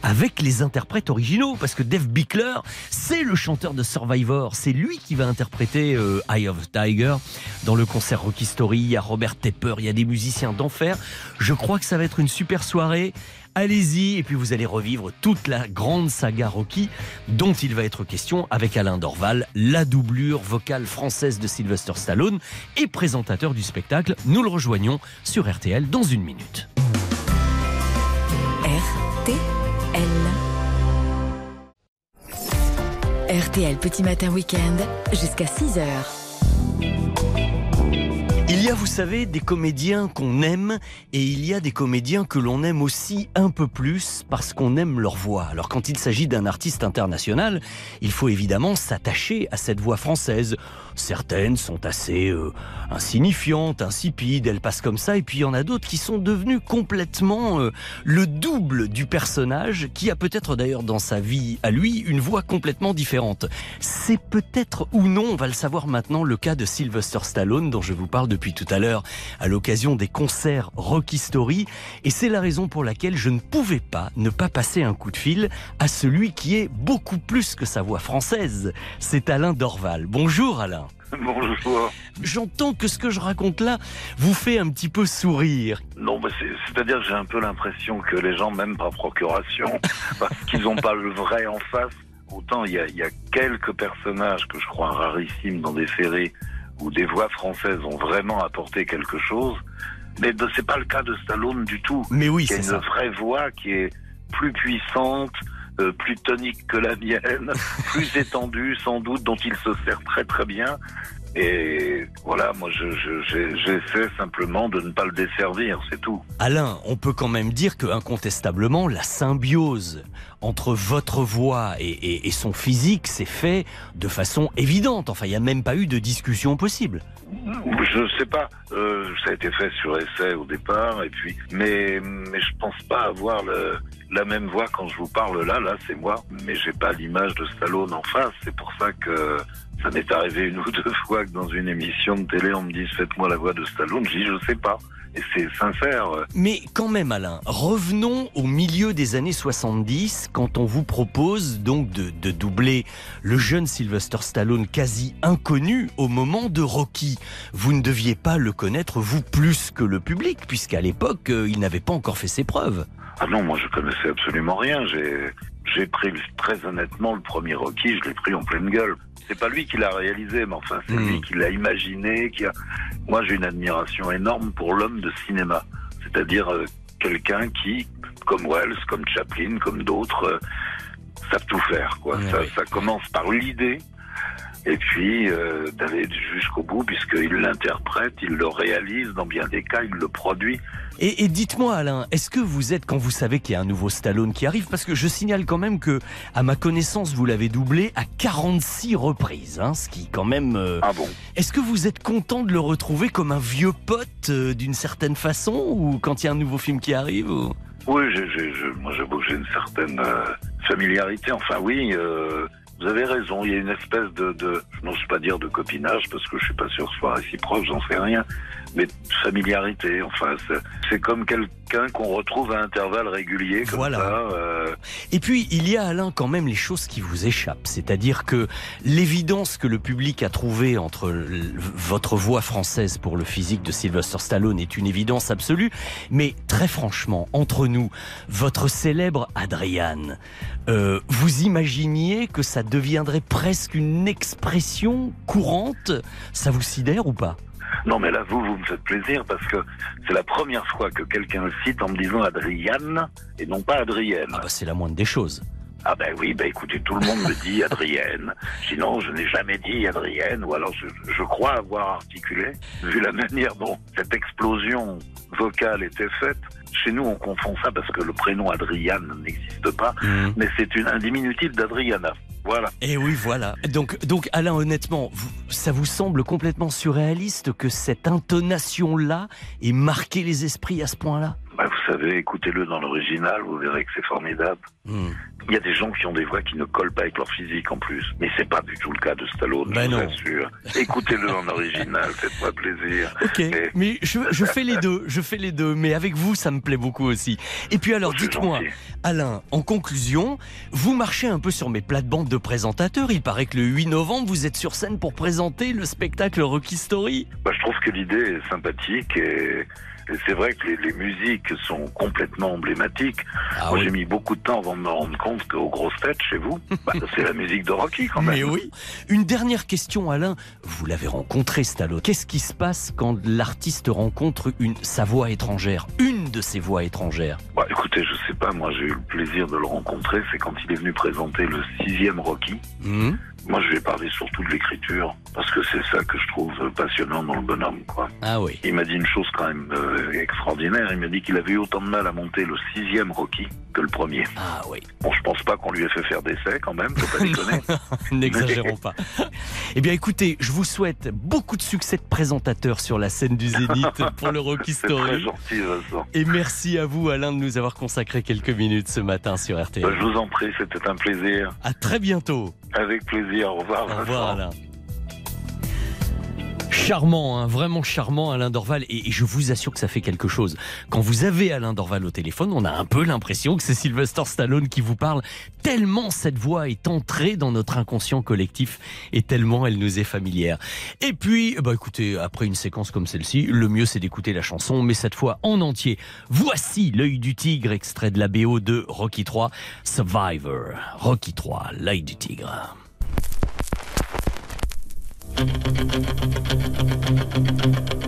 avec les interprètes originaux parce que Dave Bickler, c'est le chanteur de Survivor. C'est lui qui va interpréter euh, Eye of the Tiger dans le concert Rocky Story. Il y a Robert Tepper, il y a des musiciens d'enfer. Je crois que ça va être une super soirée Allez-y et puis vous allez revivre toute la grande saga Rocky dont il va être question avec Alain Dorval, la doublure vocale française de Sylvester Stallone et présentateur du spectacle. Nous le rejoignons sur RTL dans une minute. RTL Petit Matin Week-end jusqu'à 6h. Il y a, vous savez, des comédiens qu'on aime et il y a des comédiens que l'on aime aussi un peu plus parce qu'on aime leur voix. Alors quand il s'agit d'un artiste international, il faut évidemment s'attacher à cette voix française. Certaines sont assez euh, insignifiantes, insipides, elles passent comme ça, et puis il y en a d'autres qui sont devenues complètement euh, le double du personnage, qui a peut-être d'ailleurs dans sa vie à lui une voix complètement différente. C'est peut-être ou non, on va le savoir maintenant, le cas de Sylvester Stallone, dont je vous parle depuis tout à l'heure, à l'occasion des concerts Rocky Story, et c'est la raison pour laquelle je ne pouvais pas ne pas passer un coup de fil à celui qui est beaucoup plus que sa voix française. C'est Alain Dorval. Bonjour Alain. Bonjour. J'entends que ce que je raconte là vous fait un petit peu sourire. Non, bah, c'est- c'est-à-dire que j'ai un peu l'impression que les gens m'aiment par procuration parce qu'ils n'ont pas le vrai en face. Autant il y y a quelques personnages que je crois rarissimes dans des séries où des voix françaises ont vraiment apporté quelque chose, mais c'est pas le cas de Stallone du tout. Mais oui, c'est une ça. vraie voix qui est plus puissante, euh, plus tonique que la mienne, plus étendue sans doute, dont il se sert très très bien. Et voilà, moi je- je- j'essaie simplement de ne pas le desservir, c'est tout. Alain, on peut quand même dire que incontestablement la symbiose entre votre voix et, et- et son physique s'est fait de façon évidente. Enfin, il n'y a même pas eu de discussion possible. Je sais pas, euh, ça a été fait sur essai au départ, et puis, mais, mais je pense pas avoir le, la même voix quand je vous parle là, là c'est moi, mais j'ai pas l'image de Stallone en face, c'est pour ça que ça m'est arrivé une ou deux fois que dans une émission de télé on me dise faites-moi la voix de Stallone, je dis je sais pas, et c'est sincère. Mais quand même, Alain, revenons au milieu des années 70, quand on vous propose donc de, de doubler le jeune Sylvester Stallone quasi inconnu au moment de Rocky. Vous ne deviez pas le connaître, vous, plus que le public, puisqu'à l'époque, euh, il n'avait pas encore fait ses preuves. Ah non, moi je connaissais absolument rien. J'ai j'ai pris très honnêtement le premier Rocky, je l'ai pris en pleine gueule. C'est pas lui qui l'a réalisé, mais enfin c'est lui qui l'a imaginé. Qui a... Moi j'ai une admiration énorme pour l'homme de cinéma, c'est-à-dire euh, quelqu'un qui, comme Wells, comme Chaplin, comme d'autres, euh, savent tout faire. Quoi. ça, ça commence par l'idée. Et puis euh, d'aller jusqu'au bout, puisqu'il l'interprète, il le réalise, dans bien des cas, il le produit. Et, et dites-moi, Alain, est-ce que vous êtes, quand vous savez qu'il y a un nouveau Stallone qui arrive, parce que je signale quand même que, à ma connaissance, vous l'avez doublé à 46 reprises, hein, ce qui quand même. euh, Ah bon? Est-ce que vous êtes content de le retrouver comme un vieux pote euh, d'une certaine façon, ou quand il y a un nouveau film qui arrive ou- Oui, j'ai, j'ai- moi j'avoue que j'ai une certaine familiarité. Enfin oui, euh, vous avez raison, il y a une espèce de, de je n'ose pas dire de copinage parce que je suis pas sûr que ce soit réciproque, j'en sais rien, mais familiarité. Enfin, c'est, comme quelqu'un qu'on retrouve à intervalles réguliers comme Voilà. ça. euh, Et puis, il y a, Alain, quand même les choses qui vous échappent. C'est-à-dire que l'évidence que le public a trouvée entre votre voix française pour le physique de Sylvester Stallone est une évidence absolue. Mais très franchement, entre nous, votre célèbre Adriane, euh, vous imaginiez que ça deviendrait presque une expression courante? Ça vous sidère ou pas? Non, mais là, vous, vous me faites plaisir parce que c'est la première fois que quelqu'un le cite en me disant Adriane et non pas Adrienne. Ah bah, c'est la moindre des choses. Ah ben oui, ben écoutez, tout le monde me dit Adrienne. Sinon, je n'ai jamais dit Adrienne, ou alors je, je crois avoir articulé, vu la manière dont cette explosion vocale était faite. Chez nous, on confond ça parce que le prénom Adriane n'existe pas, mais c'est une, un diminutif d'Adriana. Voilà. Et oui, voilà. Donc, donc Alain, honnêtement, ça vous semble complètement surréaliste que cette intonation-là ait marqué les esprits à ce point-là? Ben, vous savez, écoutez-le dans l'original, vous verrez que c'est formidable. Hmm. Il y a des gens qui ont des voix qui ne collent pas avec leur physique en plus. Mais c'est pas du tout le cas de Stallone, Ben je vous assure. Écoutez-le en original, faites-moi plaisir. Ok, Et- mais je, je fais les deux, je fais les deux, mais avec vous, ça me plaît beaucoup aussi. Et puis alors, dites-moi, Alain, en conclusion, vous marchez un peu sur mes plates-bandes de présentateurs. Il paraît que le 8 novembre, vous êtes sur scène pour présenter le spectacle Rocky Story. Bah, je trouve que l'idée est sympathique et, et c'est vrai que les, les musiques sont complètement emblématiques. Ah Moi, j'ai mis beaucoup de temps avant de me rendre compte qu'aux grosses têtes, chez vous, bah, c'est la musique de Rocky quand même. Mais oui. Une dernière question, Alain. Vous l'avez rencontré, Stallone. Qu'est-ce qui se passe quand l'artiste rencontre une, sa voix étrangère Une de ses voix étrangères? Bah, écoutez, je sais pas, moi j'ai eu le plaisir de le rencontrer, c'est quand il est venu présenter le sixième Rocky. Hmm Moi je ai parlé surtout de l'écriture, parce que c'est ça que je trouve passionnant dans le bonhomme, quoi. Ah oui. Il m'a dit une chose quand même euh, extraordinaire, il m'a dit qu'il avait eu autant de mal à monter le sixième Rocky que le premier. Ah oui. Bon, je pense pas qu'on lui ait fait faire d'essai quand même, faut pas déconner. N'exagérons pas. Eh bien, écoutez, je vous souhaite beaucoup de succès de présentateur sur la scène du Zénith pour le Rocky C'est très Story. gentil, Vincent. Et merci à vous, Alain, de nous avoir consacré quelques minutes ce matin sur RTL. Bah, je vous en prie, c'était un plaisir. À très bientôt. Avec plaisir, au revoir. Au revoir, Alain. Charmant, hein, vraiment charmant Alain Dorval et, je vous assure que ça fait quelque chose. Quand vous avez Alain Dorval au téléphone, on a un peu l'impression que c'est Sylvester Stallone qui vous parle, tellement cette voix est entrée dans notre inconscient collectif et tellement elle nous est familière. Et puis, bah écoutez, après une séquence comme celle-ci, le mieux c'est d'écouter la chanson, mais cette fois en entier. Voici l'œil du tigre, extrait de la BO de Rocky 3, Survivor. Rocky 3, l'œil du tigre. Thank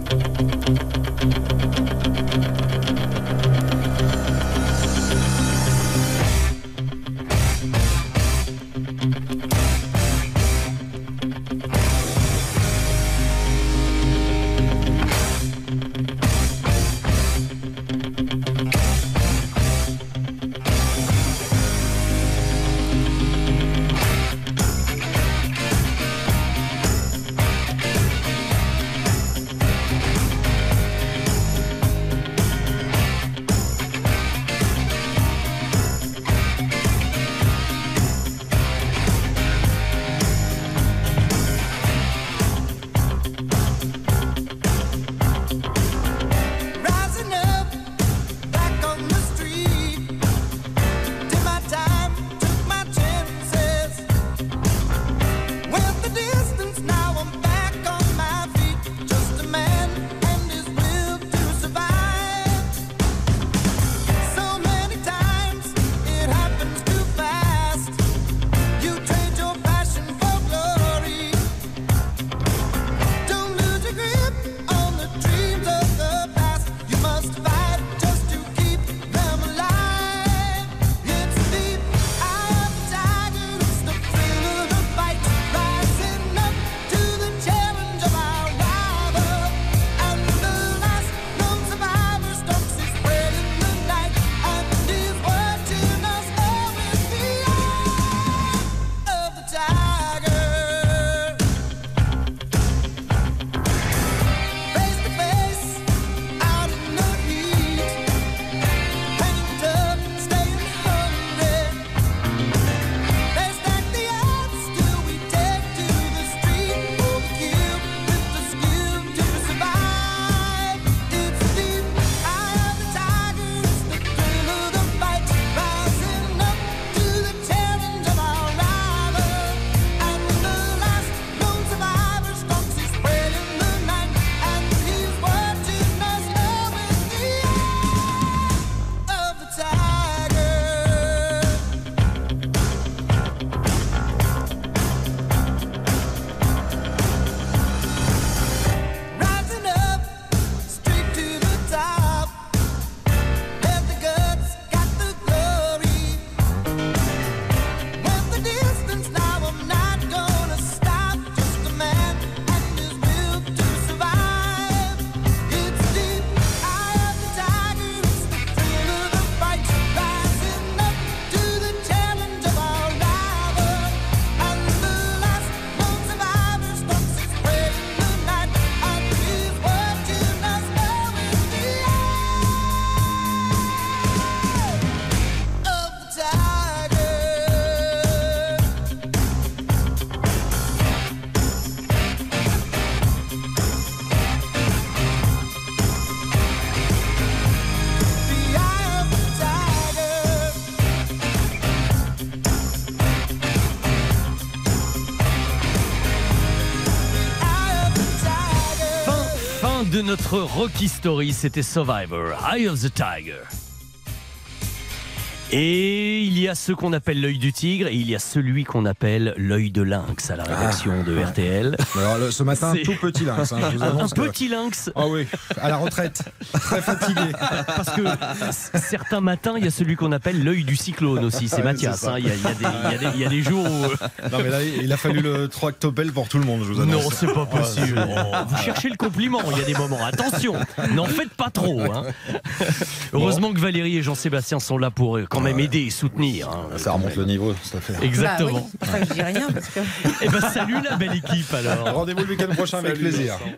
notre Rocky Story, c'était Survivor, Eye of the Tiger. Et il y a ce qu'on appelle l'œil du tigre et il y a celui qu'on appelle l'œil de lynx à la rédaction de RTL. Alors, ce matin, tout petit lynx. hein, Un petit lynx. Ah oui, à la retraite, très fatigué. Parce que certains matins, il y a celui qu'on appelle l'œil du cyclone aussi. C'est Mathias. hein. Il y, a- il y a des- il y a jours où. Non, mais là, il a fallu le tractopelle pour tout le monde, je vous annonce. Non, c'est pas possible. Vous cherchez le compliment, il y a des moments. Attention, n'en faites pas trop. hein. Heureusement que Valérie et Jean-Sébastien sont là pour euh, quand même aider et soutenir. hein. Ça remonte le niveau, cette affaire. Exactement. Bah oui, enfin, je dis rien parce que. Eh ben salut la belle équipe alors. Rendez-vous le week-end prochain avec plaisir. Vincent.